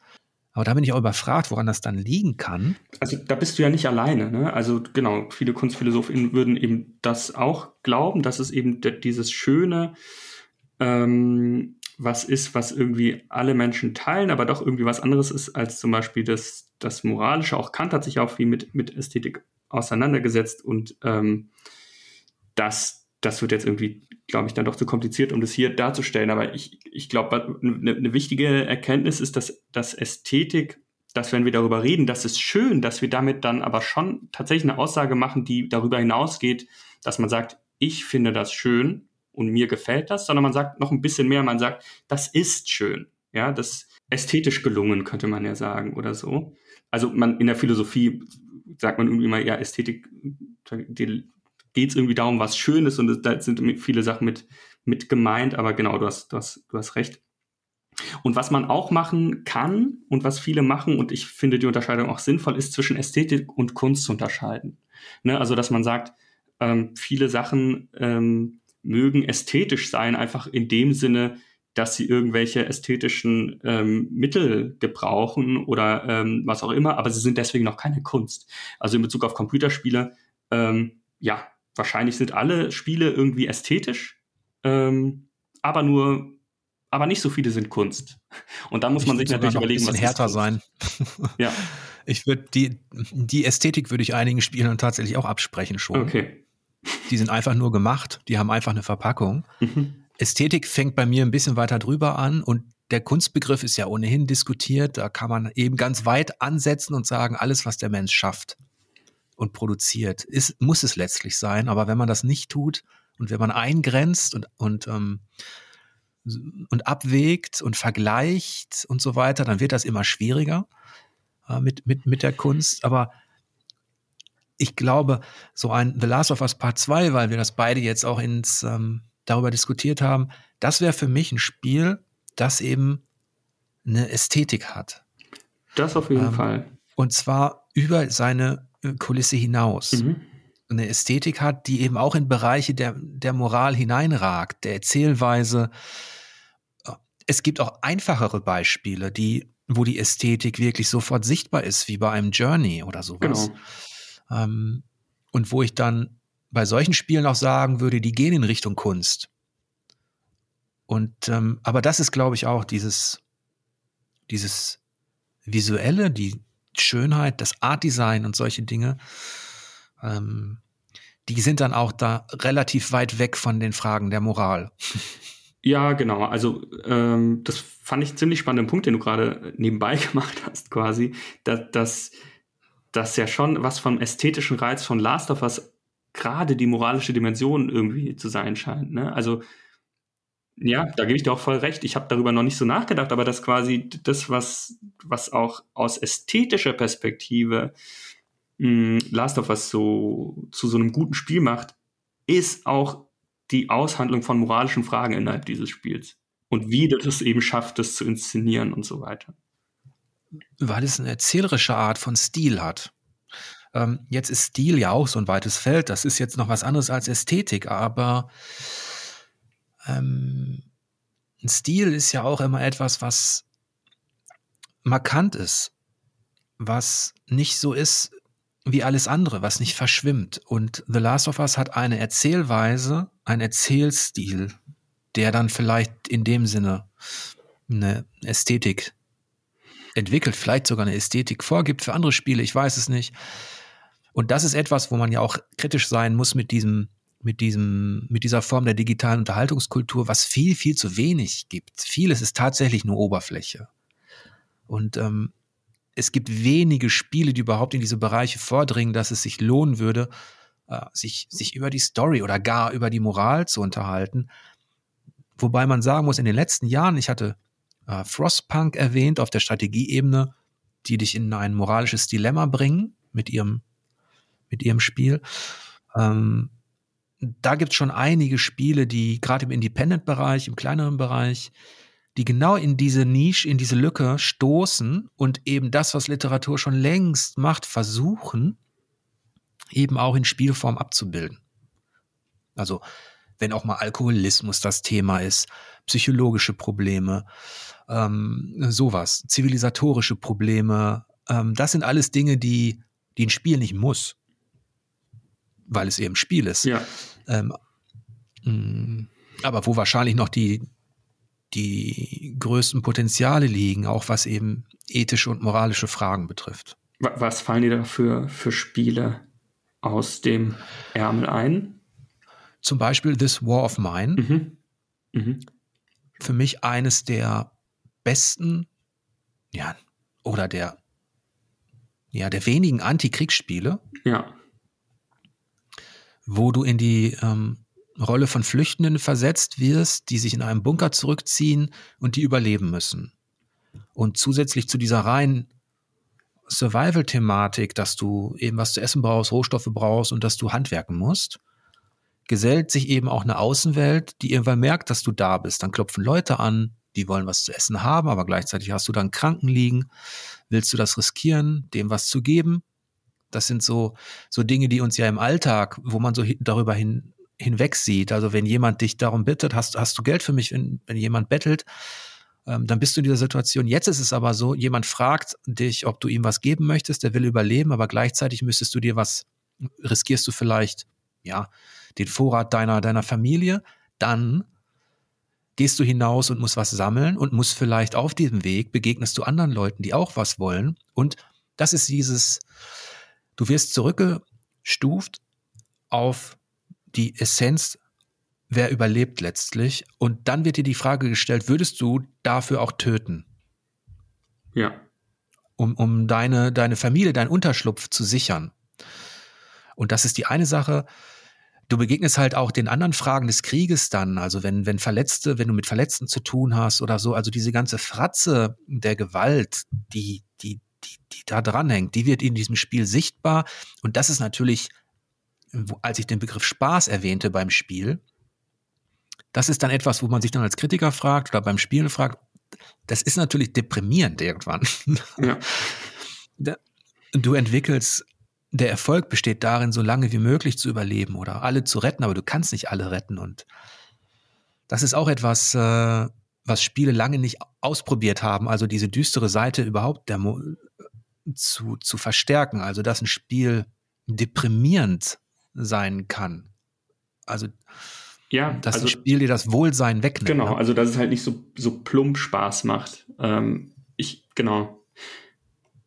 aber da bin ich auch überfragt, woran das dann liegen kann. Also da bist du ja nicht alleine. Ne? Also genau, viele Kunstphilosophen würden eben das auch glauben, dass es eben dieses schöne ähm, was ist, was irgendwie alle Menschen teilen, aber doch irgendwie was anderes ist als zum Beispiel das, das Moralische. Auch Kant hat sich auch viel mit, mit Ästhetik auseinandergesetzt und ähm, das, das wird jetzt irgendwie, glaube ich, dann doch zu kompliziert, um das hier darzustellen. Aber ich, ich glaube, eine, eine wichtige Erkenntnis ist, dass, dass Ästhetik, dass wenn wir darüber reden, das ist schön, dass wir damit dann aber schon tatsächlich eine Aussage machen, die darüber hinausgeht, dass man sagt, ich finde das schön und mir gefällt das, sondern man sagt noch ein bisschen mehr, man sagt, das ist schön. Ja, das ästhetisch gelungen, könnte man ja sagen oder so. Also man in der Philosophie sagt man irgendwie mal, ja, Ästhetik, geht es irgendwie darum, was schön ist und da sind viele Sachen mit, mit gemeint, aber genau, du hast, du, hast, du hast recht. Und was man auch machen kann und was viele machen, und ich finde die Unterscheidung auch sinnvoll, ist zwischen Ästhetik und Kunst zu unterscheiden. Ne? Also, dass man sagt, ähm, viele Sachen ähm, mögen ästhetisch sein, einfach in dem Sinne, dass sie irgendwelche ästhetischen ähm, Mittel gebrauchen oder ähm, was auch immer, aber sie sind deswegen noch keine Kunst. Also in Bezug auf Computerspiele, ähm, ja, wahrscheinlich sind alle Spiele irgendwie ästhetisch, ähm, aber nur, aber nicht so viele sind Kunst. Und da muss man sich natürlich überlegen, was härter sein. ja. Ich würde die, die Ästhetik würde ich einigen Spielen tatsächlich auch absprechen schon. Okay. Die sind einfach nur gemacht, die haben einfach eine Verpackung. Mhm. Ästhetik fängt bei mir ein bisschen weiter drüber an und der Kunstbegriff ist ja ohnehin diskutiert. Da kann man eben ganz weit ansetzen und sagen, alles, was der Mensch schafft und produziert, ist, muss es letztlich sein. Aber wenn man das nicht tut und wenn man eingrenzt und, und, ähm, und abwägt und vergleicht und so weiter, dann wird das immer schwieriger äh, mit, mit, mit der Kunst. Aber ich glaube, so ein The Last of Us Part 2, weil wir das beide jetzt auch ins ähm, darüber diskutiert haben, das wäre für mich ein Spiel, das eben eine Ästhetik hat. Das auf jeden ähm, Fall. Und zwar über seine äh, Kulisse hinaus. Mhm. Eine Ästhetik hat, die eben auch in Bereiche der, der Moral hineinragt, der Erzählweise. Es gibt auch einfachere Beispiele, die, wo die Ästhetik wirklich sofort sichtbar ist, wie bei einem Journey oder sowas. Genau. Ähm, und wo ich dann bei solchen Spielen auch sagen würde, die gehen in Richtung Kunst. Und ähm, aber das ist, glaube ich, auch dieses, dieses visuelle, die Schönheit, das Art Design und solche Dinge. Ähm, die sind dann auch da relativ weit weg von den Fragen der Moral. Ja, genau. Also ähm, das fand ich ziemlich spannenden Punkt, den du gerade nebenbei gemacht hast, quasi, dass, dass, dass ja schon was vom ästhetischen Reiz von Last of Us gerade die moralische Dimension irgendwie zu sein scheint. Ne? Also ja, da gebe ich dir auch voll recht. Ich habe darüber noch nicht so nachgedacht, aber das quasi das, was, was auch aus ästhetischer Perspektive mh, hm, Last of Us so zu so einem guten Spiel macht, ist auch die Aushandlung von moralischen Fragen innerhalb dieses Spiels. Und wie das es eben schafft, das zu inszenieren und so weiter. Weil es eine erzählerische Art von Stil hat. Ähm, jetzt ist Stil ja auch so ein weites Feld. Das ist jetzt noch was anderes als Ästhetik, aber ähm, ein Stil ist ja auch immer etwas, was markant ist, was nicht so ist wie alles andere, was nicht verschwimmt. Und The Last of Us hat eine Erzählweise, einen Erzählstil, der dann vielleicht in dem Sinne eine Ästhetik entwickelt, vielleicht sogar eine Ästhetik vorgibt für andere Spiele, ich weiß es nicht. Und das ist etwas, wo man ja auch kritisch sein muss mit diesem, mit diesem, mit dieser Form der digitalen Unterhaltungskultur, was viel, viel zu wenig gibt. Vieles ist tatsächlich nur Oberfläche. Und ähm, es gibt wenige Spiele, die überhaupt in diese Bereiche vordringen, dass es sich lohnen würde, äh, sich, sich über die Story oder gar über die Moral zu unterhalten. Wobei man sagen muss, in den letzten Jahren, ich hatte äh, Frostpunk erwähnt auf der Strategieebene, die dich in ein moralisches Dilemma bringen mit ihrem mit ihrem Spiel. Ähm, da gibt es schon einige Spiele, die gerade im Independent-Bereich, im kleineren Bereich, die genau in diese Nische, in diese Lücke stoßen und eben das, was Literatur schon längst macht, versuchen, eben auch in Spielform abzubilden. Also, wenn auch mal Alkoholismus das Thema ist, psychologische Probleme, ähm, sowas, zivilisatorische Probleme, ähm, das sind alles Dinge, die, die ein Spiel nicht muss weil es eben Spiel ist. Ja. Ähm, mm, aber wo wahrscheinlich noch die, die größten Potenziale liegen, auch was eben ethische und moralische Fragen betrifft. Was fallen dir da für, für Spiele aus dem Ärmel ein? Zum Beispiel This War of Mine. Mhm. Mhm. Für mich eines der besten, ja, oder der, ja, der wenigen Antikriegsspiele. Ja wo du in die ähm, Rolle von Flüchtenden versetzt wirst, die sich in einem Bunker zurückziehen und die überleben müssen. Und zusätzlich zu dieser reinen Survival-Thematik, dass du eben was zu essen brauchst, Rohstoffe brauchst und dass du handwerken musst, gesellt sich eben auch eine Außenwelt, die irgendwann merkt, dass du da bist. Dann klopfen Leute an, die wollen was zu essen haben, aber gleichzeitig hast du dann Kranken liegen. Willst du das riskieren, dem was zu geben? Das sind so, so Dinge, die uns ja im Alltag, wo man so darüber hin, hinweg sieht. Also wenn jemand dich darum bittet, hast, hast du Geld für mich, wenn, wenn jemand bettelt, ähm, dann bist du in dieser Situation. Jetzt ist es aber so, jemand fragt dich, ob du ihm was geben möchtest, der will überleben, aber gleichzeitig müsstest du dir was, riskierst du vielleicht, ja, den Vorrat deiner, deiner Familie, dann gehst du hinaus und musst was sammeln und musst vielleicht auf diesem Weg begegnest du anderen Leuten, die auch was wollen. Und das ist dieses, Du wirst zurückgestuft auf die Essenz, wer überlebt letztlich. Und dann wird dir die Frage gestellt, würdest du dafür auch töten? Ja. Um, um deine, deine Familie, deinen Unterschlupf zu sichern. Und das ist die eine Sache. Du begegnest halt auch den anderen Fragen des Krieges dann, also wenn, wenn Verletzte, wenn du mit Verletzten zu tun hast oder so, also diese ganze Fratze der Gewalt, die, die, die, die da dranhängt, die wird in diesem Spiel sichtbar. Und das ist natürlich, als ich den Begriff Spaß erwähnte beim Spiel, das ist dann etwas, wo man sich dann als Kritiker fragt oder beim Spielen fragt, das ist natürlich deprimierend irgendwann. Ja. Du entwickelst, der Erfolg besteht darin, so lange wie möglich zu überleben oder alle zu retten, aber du kannst nicht alle retten. Und das ist auch etwas, äh, was Spiele lange nicht ausprobiert haben, also diese düstere Seite überhaupt der Mo zu, zu verstärken, also dass ein Spiel deprimierend sein kann. Also ja, dass also, ein Spiel dir das Wohlsein wegnimmt. Genau, ne? also dass es halt nicht so, so plump Spaß macht. Ähm, ich, genau.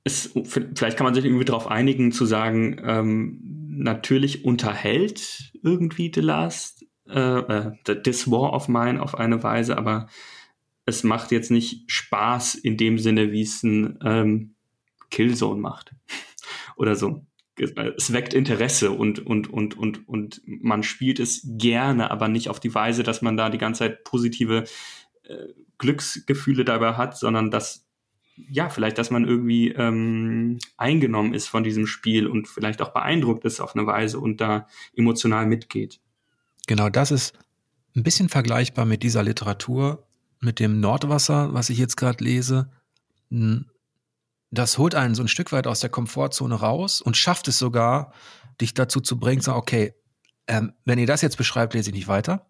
Es, vielleicht kann man sich irgendwie darauf einigen, zu sagen, ähm, natürlich unterhält irgendwie The Last, äh, äh, This War of Mine auf eine Weise, aber es macht jetzt nicht Spaß in dem Sinne, wie es ein ähm, Killzone macht. Oder so. Es weckt Interesse und, und, und, und, und man spielt es gerne, aber nicht auf die Weise, dass man da die ganze Zeit positive äh, Glücksgefühle dabei hat, sondern dass ja, vielleicht, dass man irgendwie ähm, eingenommen ist von diesem Spiel und vielleicht auch beeindruckt ist auf eine Weise und da emotional mitgeht. Genau, das ist ein bisschen vergleichbar mit dieser Literatur, mit dem Nordwasser, was ich jetzt gerade lese. Das holt einen so ein Stück weit aus der Komfortzone raus und schafft es sogar, dich dazu zu bringen, zu sagen, okay, ähm, wenn ihr das jetzt beschreibt, lese ich nicht weiter.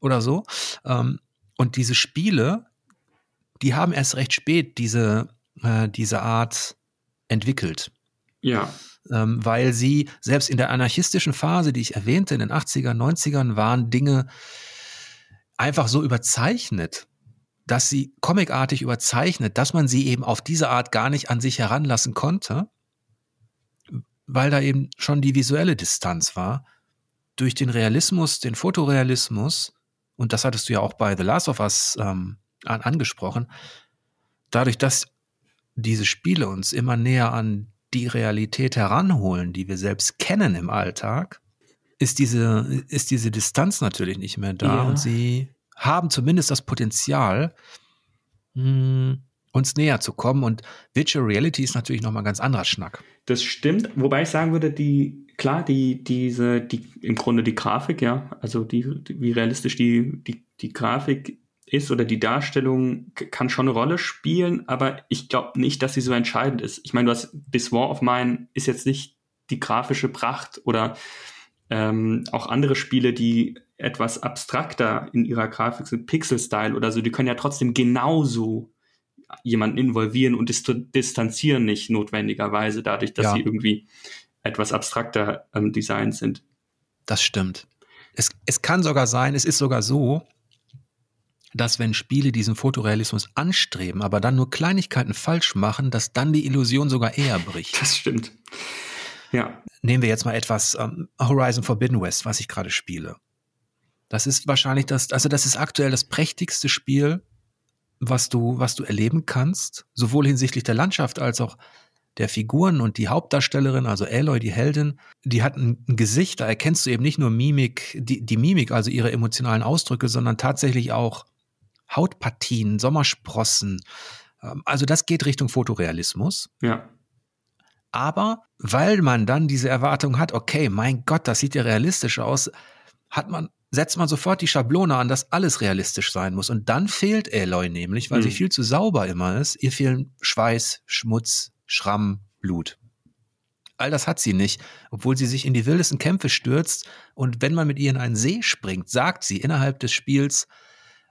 Oder so. Ähm, und diese Spiele, die haben erst recht spät diese, äh, diese Art entwickelt. Ja. Ähm, weil sie selbst in der anarchistischen Phase, die ich erwähnte, in den 80ern, 90ern, waren Dinge einfach so überzeichnet, dass sie comicartig überzeichnet, dass man sie eben auf diese Art gar nicht an sich heranlassen konnte, weil da eben schon die visuelle Distanz war. Durch den Realismus, den Fotorealismus, und das hattest du ja auch bei The Last of Us ähm, an, angesprochen, dadurch, dass diese Spiele uns immer näher an die Realität heranholen, die wir selbst kennen im Alltag, ist diese, ist diese Distanz natürlich nicht mehr da ja. und sie haben zumindest das Potenzial, mh, hm, uns näher zu kommen. Und Virtual Reality ist natürlich nochmal ein ganz anderer Schnack. Das stimmt, wobei ich sagen würde, die, klar, die, diese, die, im Grunde die Grafik, ja, also die, die wie realistisch die, die, die Grafik ist oder die Darstellung kann schon eine Rolle spielen, aber ich glaube nicht, dass sie so entscheidend ist. Ich meine, du hast This War of Mine ist jetzt nicht die grafische Pracht oder ähm, auch andere Spiele, die etwas abstrakter in ihrer Grafik sind, Pixel-Style oder so, die können ja trotzdem genauso jemanden involvieren und dist distanzieren nicht notwendigerweise dadurch, dass ja. sie irgendwie etwas abstrakter ähm, designt sind. Das stimmt. Es, es kann sogar sein, es ist sogar so, dass wenn Spiele diesen Fotorealismus anstreben, aber dann nur Kleinigkeiten falsch machen, dass dann die Illusion sogar eher bricht. Das stimmt. Ja. Nehmen wir jetzt mal etwas ähm, Horizon Forbidden West, was ich gerade spiele. Das ist wahrscheinlich das, also das ist aktuell das prächtigste Spiel, was du, was du erleben kannst, sowohl hinsichtlich der Landschaft als auch der Figuren und die Hauptdarstellerin, also Aloy, die Heldin, die hat ein, Gesicht, da erkennst du eben nicht nur Mimik, die, die Mimik, also ihre emotionalen Ausdrücke, sondern tatsächlich auch Hautpartien, Sommersprossen. Ähm, also das geht Richtung Fotorealismus. Ja. Aber weil man dann diese Erwartung hat, okay, mein Gott, das sieht ja realistisch aus, hat man, setzt man sofort die Schablone an, dass alles realistisch sein muss. Und dann fehlt Aloy nämlich, weil mhm. sie viel zu sauber immer ist. Ihr fehlen Schweiß, Schmutz, Schramm, Blut. All das hat sie nicht, obwohl sie sich in die wildesten Kämpfe stürzt. Und wenn man mit ihr in einen See springt, sagt sie innerhalb des Spiels,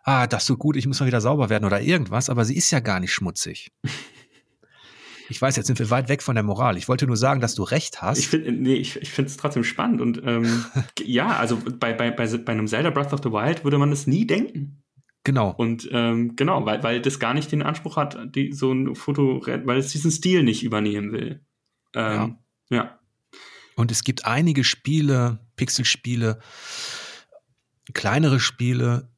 ah, das ist so gut, ich muss mal wieder sauber werden oder irgendwas, aber sie ist ja gar nicht schmutzig. Ich weiß, jetzt sind wir weit weg von der Moral. Ich wollte nur sagen, dass du recht hast. Ich finde nee, ich, ich finde es trotzdem spannend. Und ähm, ja, also bei, bei, bei, bei einem Zelda Breath of the Wild würde man es nie denken. Genau. Und ähm, genau, weil, weil das gar nicht den Anspruch hat, die, so ein Foto, weil es diesen Stil nicht übernehmen will. Ähm, ja. ja. Und es gibt einige Spiele, Pixelspiele, kleinere Spiele,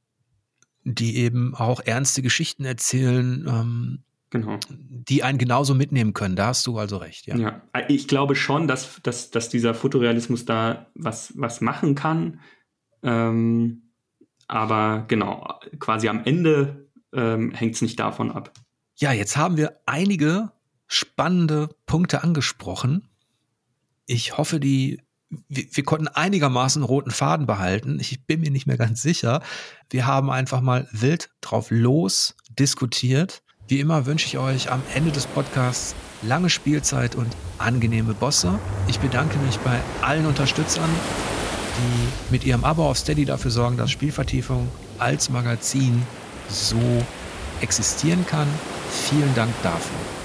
die eben auch ernste Geschichten erzählen, ähm, genau. die einen genauso mitnehmen können. Da hast du also recht, ja. Ja, ich glaube schon, dass, dass, dass dieser Fotorealismus da was, was machen kann. Ähm, aber genau, quasi am Ende ähm, hängt es nicht davon ab. Ja, jetzt haben wir einige spannende Punkte angesprochen. Ich hoffe, die wir, wir konnten einigermaßen roten Faden behalten. Ich bin mir nicht mehr ganz sicher. Wir haben einfach mal wild drauf los diskutiert. Wie immer wünsche ich euch am Ende des Podcasts lange Spielzeit und angenehme Bosse. Ich bedanke mich bei allen Unterstützern, die mit ihrem Abo auf Steady dafür sorgen, dass Spielvertiefung als Magazin so existieren kann. Vielen Dank dafür.